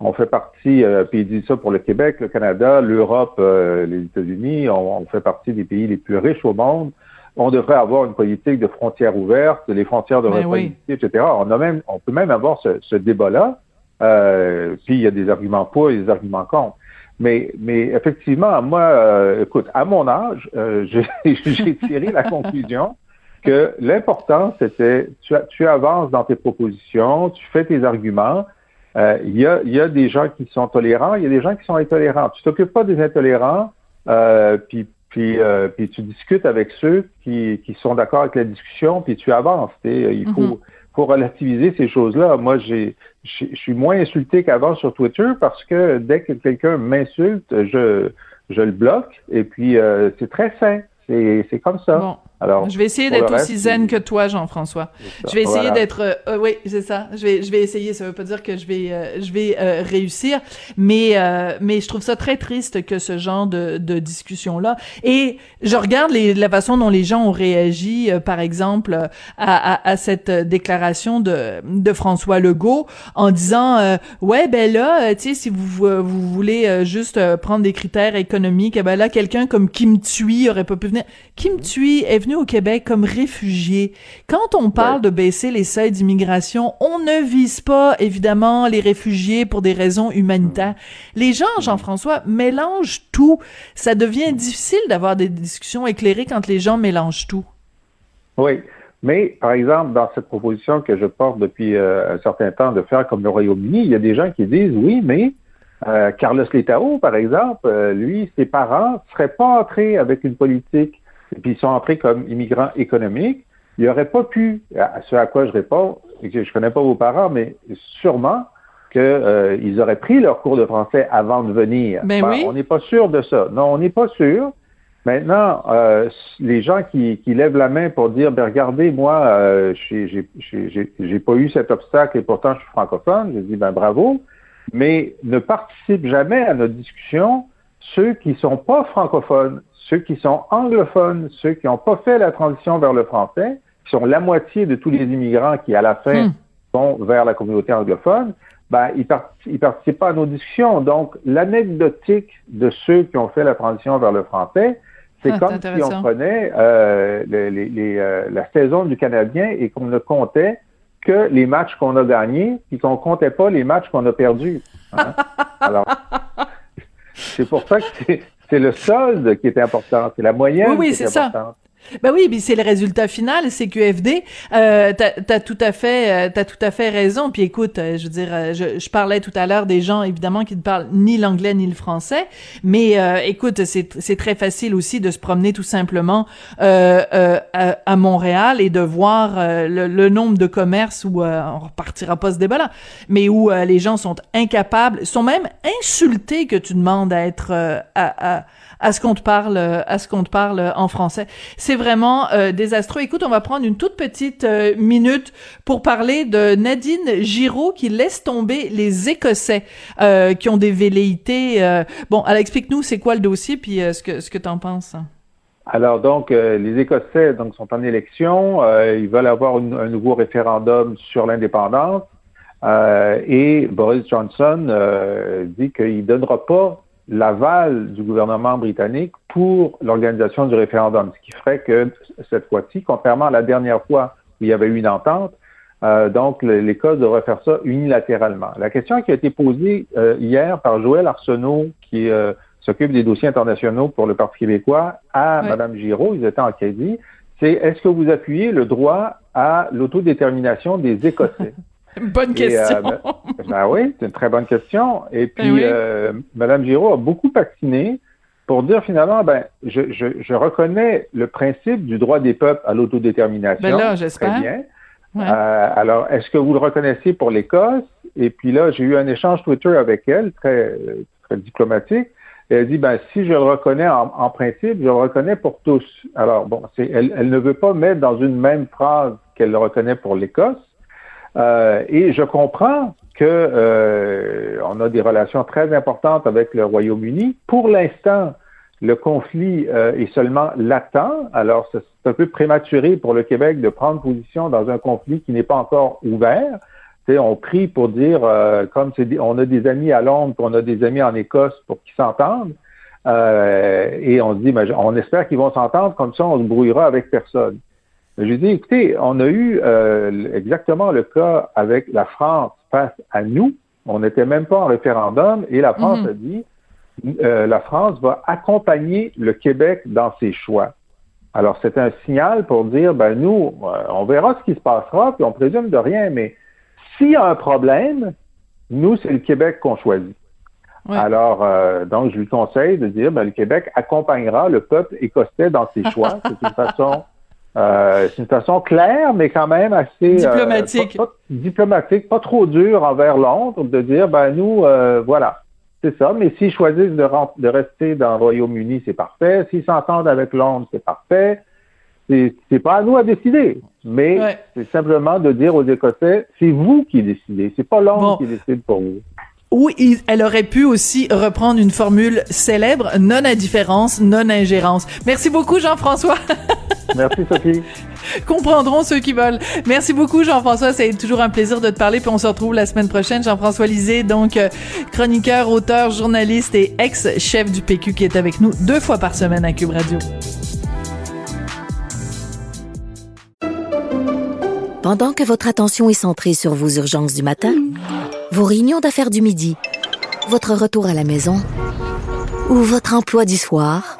on fait partie, euh, puis il dit ça pour le Québec, le Canada, l'Europe, euh, les États-Unis, on, fait partie des pays les plus riches au monde. On devrait avoir une politique de frontières ouvertes, les frontières devraient ben pas exister, etc. On a même, on peut même avoir ce, débat-là. Euh, puis il y a des arguments pour et des arguments contre. Mais, mais effectivement, moi, écoute, à mon âge, j'ai tiré la conclusion que l'important, c'était tu, tu avances dans tes propositions, tu fais tes arguments, euh, il y, a, y, a, des gens qui sont tolérants, il y a des gens qui sont intolérants. Tu t'occupes pas des intolérants, euh, puis, puis, euh, puis tu discutes avec ceux qui, qui sont d'accord avec la discussion, puis tu avances. Il faut, mm-hmm. faut relativiser ces choses-là. Moi, j'ai, je suis moins insulté qu'avant sur Twitter parce que dès que quelqu'un m'insulte, je, je le bloque. Et puis, euh, c'est très sain. C'est comme ça. Alors, je vais essayer d'être aussi zen que toi, Jean-François. Je vais essayer d'être, euh, euh, oui, c'est ça. Je vais, je vais essayer. Ça veut pas dire que je vais, euh, je vais réussir, mais, mais je trouve ça très triste que ce genre de, de discussion là. Et je regarde les, la façon dont les gens ont réagi, par exemple, à, à, à, cette déclaration de, de François Legault en disant, ouais, ben là, tu sais, si vous, vous voulez juste prendre des critères économiques, eh ben là, quelqu'un comme Kim Thuy aurait pas pu venir. Kim Thuy est venu au Québec comme réfugié. Quand on parle de baisser les seuils d'immigration, on ne vise pas évidemment les réfugiés pour des raisons humanitaires. Les gens, Jean-François, mélangent tout. Ça devient difficile d'avoir des discussions éclairées quand les gens mélangent tout. Oui. Mais, par exemple, dans cette proposition que je porte depuis euh, un certain temps de faire comme le Royaume-Uni, il y a des gens qui disent oui, mais euh, Carlos Letao, par exemple, euh, lui, ses parents ne seraient pas entrés avec une politique, et puis ils sont entrés comme immigrants économiques. Il n'aurait pas pu, à ce à quoi je réponds, et que je connais pas vos parents, mais sûrement qu'ils auraient pris leur cours de français avant de venir. Ben oui. On n'est pas sûr de ça. Non, on n'est pas sûr. Maintenant, euh, les gens qui, qui, lèvent la main pour dire, ben regardez, moi, euh, j'ai pas eu cet obstacle et pourtant je suis francophone, je dis, ben bravo, mais ne participent jamais à notre discussion ceux qui sont pas francophones, ceux qui sont anglophones, ceux qui n'ont pas fait la transition vers le français, qui sont la moitié de tous les immigrants qui, à la fin, Hmm. vont vers la communauté anglophone, ben, ils, part ils participent pas à nos discussions. Donc, l'anecdotique de ceux qui ont fait la transition vers le français, c'est Ah, comme si on prenait euh, les, les, les, euh, la saison du Canadien et qu'on ne comptait que les matchs qu'on a gagnés, puis qu'on comptait pas les matchs qu'on a perdus. hein. Alors, c'est pour ça que c'est- le solde qui est important, c'est la moyenne Oui, oui, qui est, c'est ça. Ben oui, mais c'est le résultat final, c'est QFD. Euh, t'as, tout à fait, euh, t'as tout à fait raison. Puis écoute, euh, je veux dire, euh, je, je parlais tout à l'heure des gens évidemment qui ne parlent ni l'anglais ni le français, mais écoute, c'est, c'est très facile aussi de se promener tout simplement à, à Montréal et de voir le, le nombre de commerces où on repartira pas ce débat-là, mais où les gens sont incapables, sont même insultés que tu demandes à être à, à à ce qu'on te parle, à ce qu'on te parle en français. Vraiment euh, désastreux. Écoute, on va prendre une toute petite euh, minute pour parler de Nadine Giraud qui laisse tomber les Écossais euh, qui ont des velléités. Bon, alors explique-nous c'est quoi le dossier puis ce que ce que t'en penses. Alors donc, les Écossais donc sont en élection, ils veulent avoir un nouveau référendum sur l'indépendance et Boris Johnson dit qu'il donnera pas l'aval du gouvernement britannique pour l'organisation du référendum, ce qui ferait que cette fois-ci, contrairement à la dernière fois où il y avait eu une entente, euh, donc l'Écosse devrait faire ça unilatéralement. La question qui a été posée euh, hier par Joël Arsenault, qui euh, s'occupe des dossiers internationaux pour le Parti québécois, à. Mme Giraud, ils étaient en crédit, c'est est-ce que vous appuyez le droit à l'autodétermination des Écossais? Bonne euh, question. ben, ben oui, c'est une très bonne question. Et puis, Ben oui. euh, Mme Giraud a beaucoup vacciné pour dire finalement, ben, je, je, je reconnais le principe du droit des peuples à l'autodétermination. Ben là, j'espère. Très bien. Ouais. Euh, alors, est-ce que vous le reconnaissez pour l'Écosse? Et puis là, j'ai eu un échange Twitter avec elle, très, très diplomatique. Et elle dit, ben, si je le reconnais en, en principe, je le reconnais pour tous. Alors, bon, c'est, elle, elle ne veut pas mettre dans une même phrase qu'elle le reconnaît pour l'Écosse. Euh, et je comprends que euh, a des relations très importantes avec le Royaume-Uni. Pour l'instant, le conflit euh, est seulement latent. Alors, c'est un peu prématuré pour le Québec de prendre position dans un conflit qui n'est pas encore ouvert. On prie pour dire, euh, comme on a des amis à Londres, puis on a des amis en Écosse pour qu'ils s'entendent. Euh, et on dit, ben, on espère qu'ils vont s'entendre, comme ça on se brouillera avec personne. Je dis, écoutez, on a eu euh, exactement le cas avec la France face à nous. On n'était même pas en référendum et la France Mhm. a dit, euh, la France va accompagner le Québec dans ses choix. Alors, c'est un signal pour dire, ben nous, euh, on verra ce qui se passera, puis on présume de rien, mais s'il y a un problème, nous, c'est le Québec qu'on choisit. Ouais. Alors, euh, donc, je lui conseille de dire, ben, le Québec accompagnera le peuple écossais dans ses choix. c'est une façon, euh, c'est une façon claire, mais quand même assez euh, Diplomatique. pas, pas- diplomatique, pas trop dure envers Londres, de dire, ben nous, euh, voilà, c'est ça. Mais s'ils choisissent de, rester dans le Royaume-Uni, c'est parfait. S'ils s'entendent avec Londres, c'est parfait. C'est pas à nous à décider, mais Ouais. c'est simplement de dire aux Écossais, c'est vous qui décidez, c'est pas Londres Bon. qui décide pour vous. Ou il- elle aurait pu aussi reprendre une formule célèbre, non-indifférence, non-ingérence. Merci beaucoup, Jean-François. Merci Sophie. Comprendront ceux qui veulent. Merci beaucoup, Jean-François. C'est toujours un plaisir de te parler. Puis on se retrouve la semaine prochaine. Jean-François Lisée, donc euh, chroniqueur, auteur, journaliste et ex-chef du PQ qui est avec nous deux fois par semaine à Cube Radio. Pendant que votre attention est centrée sur vos urgences du matin, vos réunions d'affaires du midi, votre retour à la maison ou votre emploi du soir,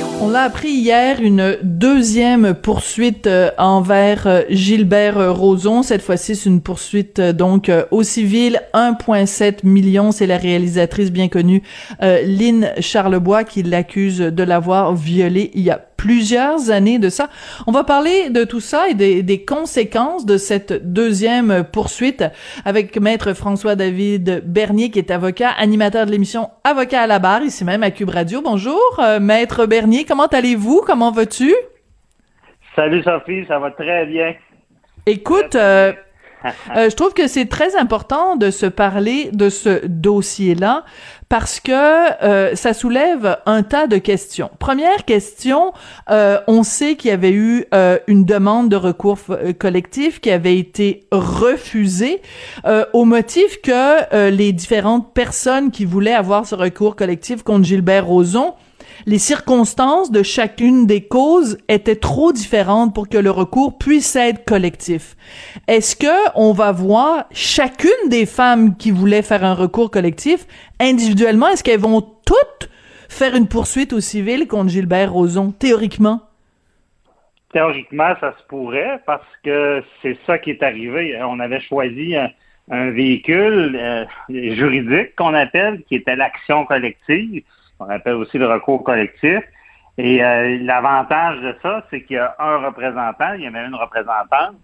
On l'a appris hier, une deuxième poursuite euh, envers euh, Gilbert euh, Rozon. Cette fois-ci, c'est une poursuite donc au civil. 1,7 million, c'est la réalisatrice bien connue Lynn Charlebois qui l'accuse de l'avoir violé il y a plusieurs années de ça. On va parler de tout ça et des, des conséquences de cette deuxième poursuite avec maître François-David Bernier qui est avocat, animateur de l'émission Avocat à la barre ici même à Cube Radio. Bonjour, maître Bernier, comment allez-vous? Comment vas-tu? Salut Sophie, ça va très bien. Écoute, euh, euh, je trouve que c'est très important de se parler de ce dossier-là parce que euh, ça soulève un tas de questions. Première question, euh, on sait qu'il y avait eu euh, une demande de recours collectif qui avait été refusée au motif que les différentes personnes qui voulaient avoir ce recours collectif contre Gilbert Rozon les circonstances de chacune des causes étaient trop différentes pour que le recours puisse être collectif. Est-ce que on va voir chacune des femmes qui voulaient faire un recours collectif individuellement, est-ce qu'elles vont toutes faire une poursuite au civil contre Gilbert Rozon, théoriquement? Théoriquement, ça se pourrait parce que c'est ça qui est arrivé. On avait choisi un, véhicule euh, juridique qu'on appelle, qui était l'action collective on appelle aussi le recours collectif. Et euh, l'avantage de ça, c'est qu'il y a un représentant, il y a même une représentante,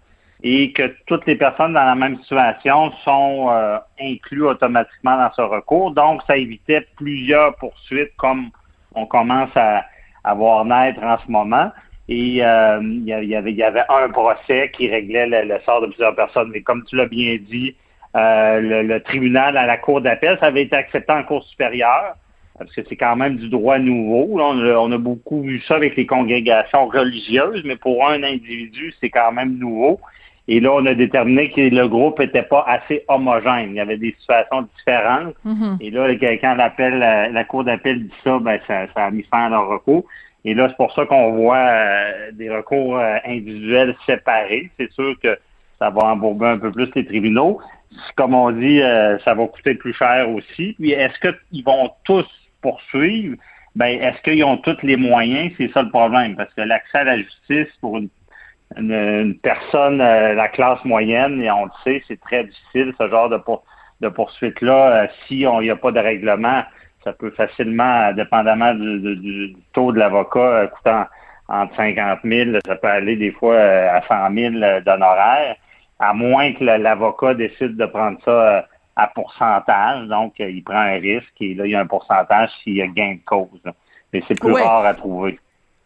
et que toutes les personnes dans la même situation sont euh, incluses automatiquement dans ce recours. Donc, ça évitait plusieurs poursuites comme on commence à, voir naître en ce moment. Et euh, il, y avait, il y avait un procès qui réglait le, sort de plusieurs personnes. Mais comme tu l'as bien dit, le, le, tribunal à la cour d'appel, ça avait été accepté en cour supérieure parce que c'est quand même du droit nouveau. on, a, beaucoup vu ça avec les congrégations religieuses, mais pour un individu, c'est quand même nouveau. Et là, on a déterminé que le groupe n'était pas assez homogène. Il y avait des situations différentes. Mm-hmm. Et là, quand l'appel, la, Cour d'appel dit ça, ben, ça, a mis fin à leur recours. Et là, c'est pour ça qu'on voit euh, des recours euh, individuels séparés. C'est sûr que ça va embourber un peu plus les tribunaux. Comme on dit, euh, ça va coûter plus cher aussi. Puis est-ce qu'ils vont tous poursuivre, ben, est-ce qu'ils ont tous les moyens? C'est ça le problème, parce que l'accès à la justice pour une, personne, euh, la classe moyenne, et on le sait, c'est très difficile, ce genre de, poursuite-là. Euh, si on n'y a pas de règlement, ça peut facilement, dépendamment du, taux de l'avocat, euh, coûtant entre 50 000, ça peut aller des fois à 100 000 d'honoraires, à moins que l'avocat décide de prendre ça à pourcentage. Donc, euh, il prend un risque et là, il y a un pourcentage s'il y a gain de cause. Mais c'est plus rare à trouver.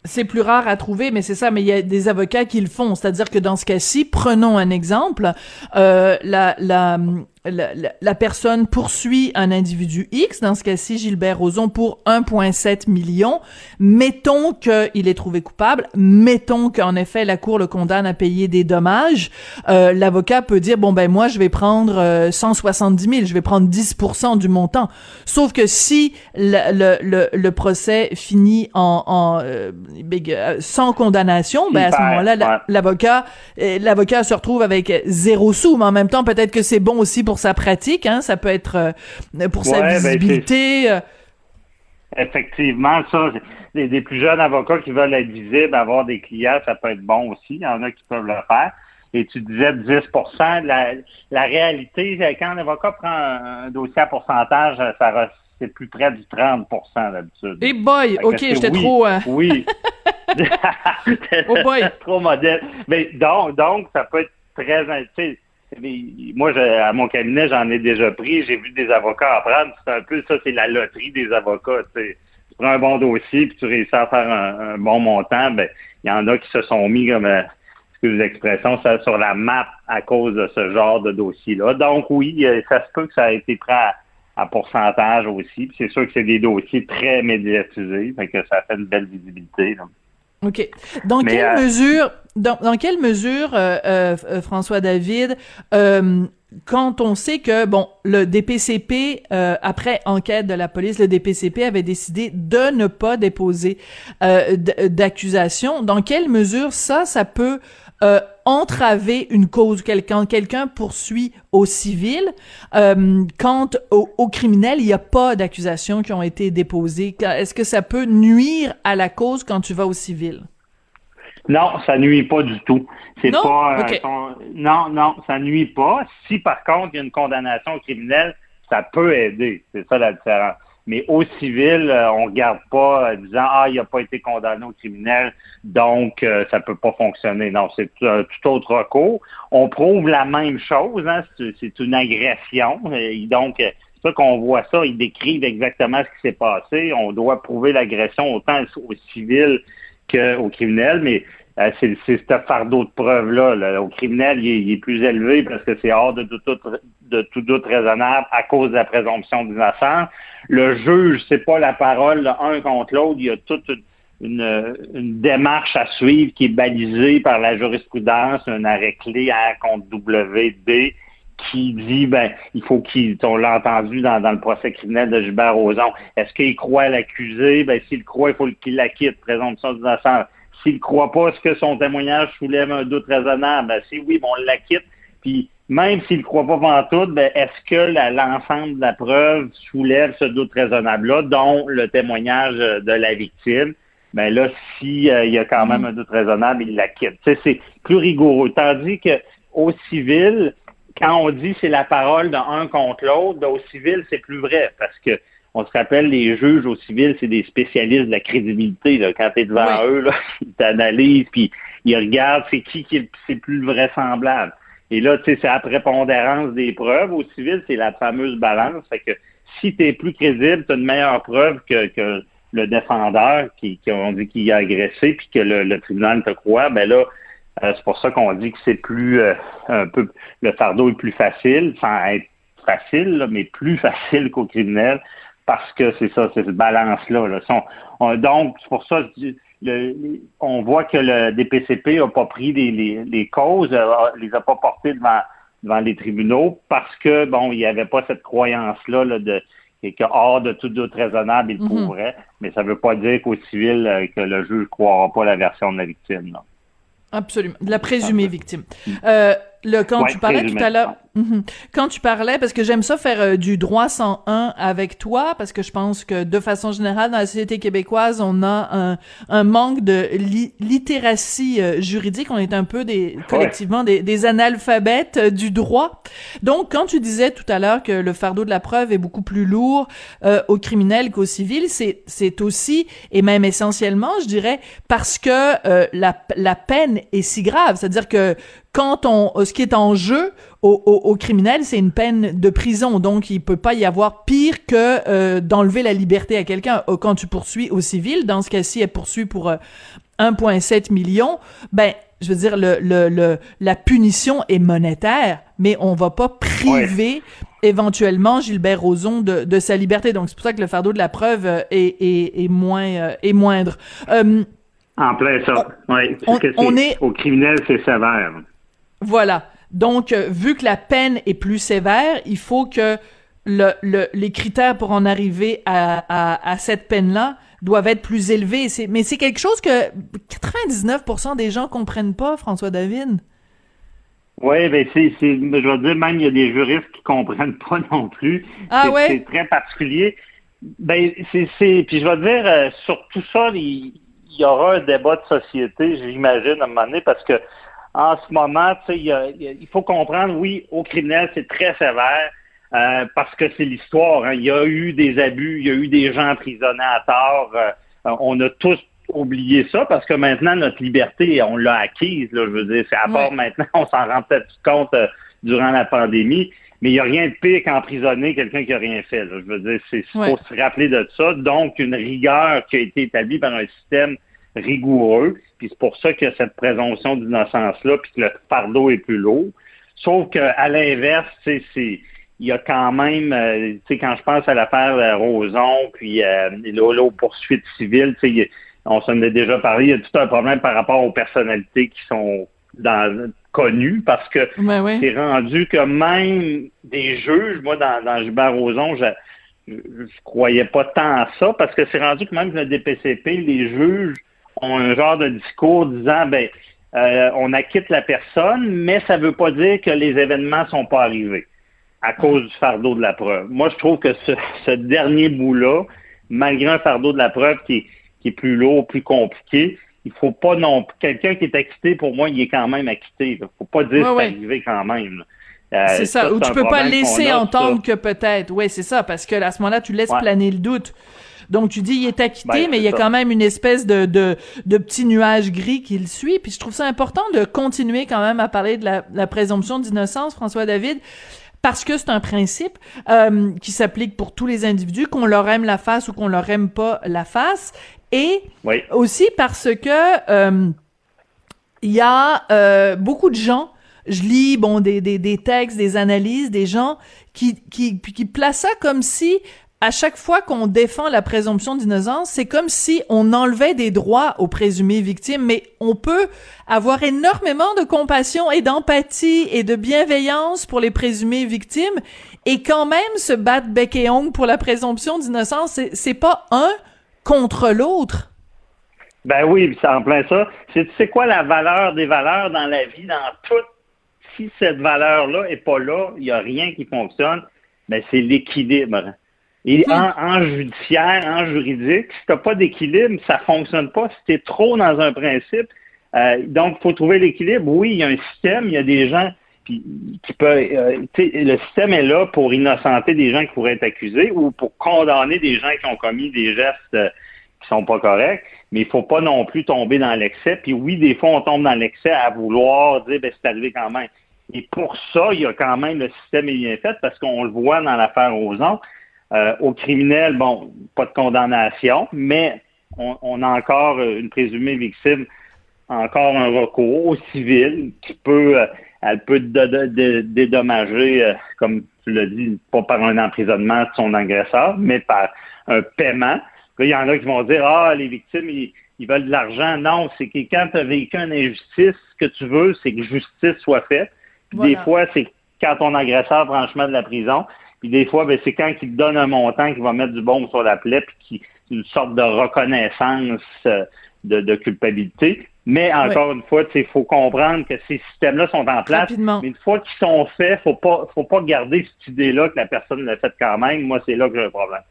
C'est plus rare à trouver, mais c'est ça. Mais il y a des avocats qui le font. C'est-à-dire que dans ce cas-ci, prenons un exemple. Euh, la, la, la, personne poursuit un individu X, dans ce cas-ci Gilbert Rozon, pour 1,7 million. Mettons qu'il est trouvé coupable, mettons qu'en effet la Cour le condamne à payer des dommages. Euh, L'avocat peut dire, bon ben moi je vais prendre euh, 170 000, je vais prendre 10% du montant. Sauf que si le, le, le, procès finit en, en euh, euh, sans condamnation, ben à ce moment-là l'avocat euh, l'avocat se retrouve avec zéro sou, mais en même temps peut-être que c'est bon aussi pour pour sa pratique, hein, ça peut être euh, pour sa ben, visibilité. Euh. Effectivement, ça, des, plus jeunes avocats qui veulent être visibles, avoir des clients, ça peut être bon aussi. Il y en a qui peuvent le faire. Et tu disais 10 la, la réalité, quand un avocat prend un, dossier à pourcentage, ça c'est plus près du 30% d'habitude. Et boy, OK, j'étais trop... Euh, oui. oh boy. trop modèle. Mais donc, donc, ça peut être très moi, à mon cabinet, j'en ai déjà pris. J'ai vu des avocats apprendre. C'est un peu ça, c'est la loterie des avocats. Tu prends un bon dossier puis tu réussis à faire un, bon montant. Ben, il y en a qui se sont mis comme euh, excusez l'expression, sur la map à cause de ce genre de dossier-là. Donc oui, ça se peut que ça a été pris à, pourcentage aussi. C'est sûr que c'est des dossiers très médiatisés, fait que ça fait une belle visibilité. OK. Dans quelle mesure, dans, dans, quelle mesure, François David, quand on sait que bon le DPCP euh, après enquête de la police le DPCP avait décidé de ne pas déposer euh, d'accusation dans quelle mesure ça ça peut euh, entraver une cause quelqu'un quelqu'un poursuit au civil euh, quand au, au, criminel il n'y a pas d'accusations qui ont été déposées est-ce que ça peut nuire à la cause quand tu vas au civil? Non, ça nuit pas du tout. C'est non? pas euh, non, non, ça nuit pas. Si par contre il y a une condamnation criminelle, ça peut aider. C'est ça la différence. Mais au civil, euh, on regarde pas euh, disant ah il n'a pas été condamné au criminel, donc ça peut pas fonctionner. Non, c'est tout autre recours. On prouve la même chose. Hein, c'est une agression. Et donc c'est ça qu'on voit ça. Ils décrivent exactement ce qui s'est passé. On doit prouver l'agression autant au civil qu'au criminel, mais euh, c'est ce fardeau de preuve-là. Au criminel, il est, plus élevé parce que c'est hors de tout, de tout doute raisonnable à cause de la présomption d'innocence. Le juge, c'est pas la parole l'un contre l'autre. Il y a toute une, une, démarche à suivre qui est balisée par la jurisprudence, un arrêt clé à contre WD qui dit ben il faut qu'il on l'a entendu dans, dans, le procès criminel de Gilbert Rozon. Est-ce qu'il croit l'accusé? Ben s'il croit, il faut qu'il l'acquitte, présomption d'innocence. S'il ne croit pas, est-ce que son témoignage soulève un doute raisonnable? Ben, si oui, bon, on l'acquitte. Puis même s'il ne croit pas en tout, ben, est-ce que l'ensemble de la preuve soulève ce doute raisonnable-là, dont le témoignage de la victime? Ben là, s'il euh, y a quand même un doute raisonnable, il l'acquitte. C'est plus rigoureux. Tandis que au civil, quand on dit c'est la parole d'un contre l'autre, ben, au civil, c'est plus vrai parce que on se rappelle, les juges au civil, c'est des spécialistes de la crédibilité. Là. Quand tu es devant eux, là, ils t'analysent, puis ils regardent c'est qui qui est le plus vraisemblable. Et là, tu sais, c'est la prépondérance des preuves. Au civil, c'est la fameuse balance. Fait que si tu es plus crédible, tu as une meilleure preuve que, que le défendeur qui, qui on dit qu'il a agressé, puis que le, tribunal te croit, ben là, euh, c'est pour ça qu'on dit que c'est plus euh, un peu le fardeau est plus facile, sans être facile, mais plus facile qu'au criminel, parce que c'est ça, c'est cette balance-là. donc, c'est pour ça le, on voit que le DPCP n'a pas pris les, causes, euh, les a pas portées devant, devant les tribunaux parce que, bon, il n'y avait pas cette croyance-là là, de que hors de tout doute raisonnable, il mm-hmm. pourrait, mais ça ne veut pas dire qu'au civil, euh, que le juge ne croira pas la version de la victime. Absolument. De la présumée victime. Euh, le, quand tu parlais tout à l'heure, mhm. quand tu parlais, parce que j'aime ça faire euh, du droit 101 avec toi, parce que je pense que de façon générale, dans la société québécoise, on a un, un manque de littératie euh, juridique. On est un peu des, collectivement des, des analphabètes euh, du droit. Donc, quand tu disais tout à l'heure que le fardeau de la preuve est beaucoup plus lourd au criminel qu'au civil, c'est, c'est aussi, et même essentiellement, je dirais, parce que la, la peine est si grave. C'est-à-dire que quand on, euh, ce qui est en jeu au, au, criminel, c'est une peine de prison. Donc, il peut pas y avoir pire que euh, d'enlever la liberté à quelqu'un. Euh, quand tu poursuis au civil, dans ce cas-ci, elle poursuit pour 1,7 million, ben, je veux dire, le, le, la punition est monétaire, mais on va pas priver éventuellement Gilbert Rozon de, de, sa liberté. Donc, c'est pour ça que le fardeau de la preuve est, est, est moins, est moindre. en plein ça. Oui. On, est... Au criminel, c'est sévère. Voilà. Donc, euh, vu que la peine est plus sévère, il faut que le, les critères pour en arriver à, à, cette peine-là doivent être plus élevés. Mais c'est quelque chose que 99% des gens comprennent pas, François David. Oui, ben c'est, je veux dire, même il y a des juristes qui comprennent pas non plus. Ah ouais? C'est très particulier. Ben, c'est, puis je vais dire, euh, sur tout ça, il, il, y aura un débat de société, j'imagine, à un moment donné, parce que en ce moment, il faut comprendre, oui, au criminel, c'est très sévère. Euh, parce que c'est l'histoire. Hein. Il y a eu des abus, il y a eu des gens emprisonnés à tort. Euh, on a tous oublié ça parce que maintenant, notre liberté, on l'a acquise. Là, je veux dire, c'est à part maintenant, on s'en rend peut-être compte euh, durant la pandémie. Mais il n'y a rien de pire qu'emprisonner quelqu'un qui n'a rien fait. Je veux dire, c'est faut se rappeler de ça. Donc, une rigueur qui a été établie par un système rigoureux. Puis c'est pour ça qu'il y a cette présomption d'innocence-là, puis que le fardeau est plus lourd. Sauf qu'à l'inverse, c'est il y a quand même, euh, tu sais, quand je pense à l'affaire Roson, puis euh, aux poursuites civiles, tu sais, on s'en a déjà parlé, il y a tout un problème par rapport aux personnalités qui sont dans, connues parce que c'est rendu que même des juges, moi dans, dans Gilbert Rozon, je, je, croyais pas tant à ça parce que c'est rendu que même le DPCP, les juges ont un genre de discours disant ben euh, on acquitte la personne, mais ça veut pas dire que les événements sont pas arrivés à cause du fardeau de la preuve. Moi, je trouve que ce, ce dernier bout-là, malgré un fardeau de la preuve qui est, qui est plus lourd, plus compliqué, il faut pas non quelqu'un qui est acquitté, pour moi, il est quand même acquitté. Il faut pas dire que c'est arrivé quand même. Euh, c'est ça, ou tu peux pas laisser entendre que peut-être. Oui, c'est ça, parce que à ce moment-là, tu laisses planer le doute. Donc tu dis il est acquitté, ben, mais il y a quand même une espèce de, de, de petit nuage gris qui le suit. Puis je trouve ça important de continuer quand même à parler de la, la présomption d'innocence, François David, parce que c'est un principe euh, qui s'applique pour tous les individus, qu'on leur aime la face ou qu'on leur aime pas la face, et aussi parce que euh, il y a euh, beaucoup de gens je lis bon des, des, des textes, des analyses, des gens qui qui qui placent ça comme si à chaque fois qu'on défend la présomption d'innocence, c'est comme si on enlevait des droits aux présumées victimes, mais on peut avoir énormément de compassion et d'empathie et de bienveillance pour les présumées victimes et quand même se battre bec et ongle pour la présomption d'innocence. C'est pas un contre l'autre. Ben oui, c'est en plein ça. C'est quoi la valeur des valeurs dans la vie, dans tout? Si cette valeur-là est pas là, il n'y a rien qui fonctionne. Ben c'est l'équilibre. Et en, en, judiciaire, en juridique, si tu n'as pas d'équilibre, ça fonctionne pas. Si tu es trop dans un principe, euh, donc il faut trouver l'équilibre. Oui, il y a un système, il y a des gens qui, qui peuvent... Euh, le système est là pour innocenter des gens qui pourraient être accusés ou pour condamner des gens qui ont commis des gestes euh, qui sont pas corrects, mais il faut pas non plus tomber dans l'excès. Puis oui, des fois, on tombe dans l'excès à vouloir dire, ben c'est arrivé quand même. Et pour ça, il y a quand même le système est bien fait parce qu'on le voit dans l'affaire aux autres. Euh, aux criminels, bon, pas de condamnation, mais on, a encore une présumée victime, encore un recours au civil qui peut, euh, elle peut dédommager, euh, comme tu l'as dit, pas par un emprisonnement de son agresseur, mais par un paiement. il y en a qui vont dire, ah, les victimes, ils, veulent de l'argent. Non, c'est que quand tu as vécu une injustice, ce que tu veux, c'est que justice soit faite. Des fois, c'est quand ton agresseur prend le chemin de la prison, puis des fois, ben, c'est quand il te donne un montant qui va mettre du bon sur la plaie, puis qui une sorte de reconnaissance euh, de, culpabilité. Mais encore une fois, il faut comprendre que ces systèmes-là sont en place. Mais une fois qu'ils sont faits, faut pas, faut pas garder cette idée-là que la personne l'a fait quand même. Moi, c'est là que j'ai un problème.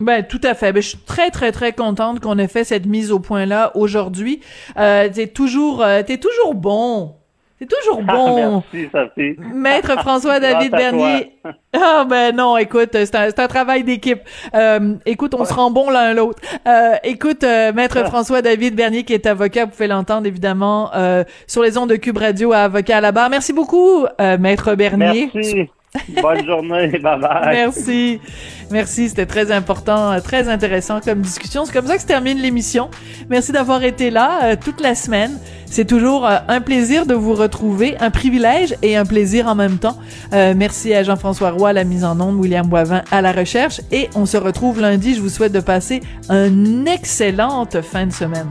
Ben tout à fait. Ben, je suis très très très contente qu'on ait fait cette mise au point là aujourd'hui. Euh, t'es toujours euh, t'es toujours bon. C'est toujours ah, bon. merci, Maître François-David Bernier. Ah ben non, écoute, c'est un, un, travail d'équipe. Euh, écoute, on se rend bon l'un l'autre. Euh, écoute, euh, Maître François-David Bernier, qui est avocat, vous pouvez l'entendre évidemment euh, sur les ondes de Cube Radio à Avocat à la barre. Merci beaucoup, Maître Bernier. Merci. Bonne journée, bye bye. Merci. Merci, c'était très important, très intéressant comme discussion. C'est comme ça que se termine l'émission. Merci d'avoir été là euh, toute la semaine. C'est toujours euh, un plaisir de vous retrouver, un privilège et un plaisir en même temps. Euh, merci à Jean-François Roy à la mise en onde, William Boivin à la recherche et on se retrouve lundi. Je vous souhaite de passer une excellente fin de semaine.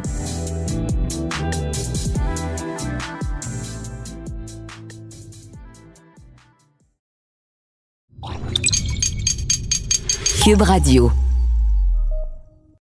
Radio.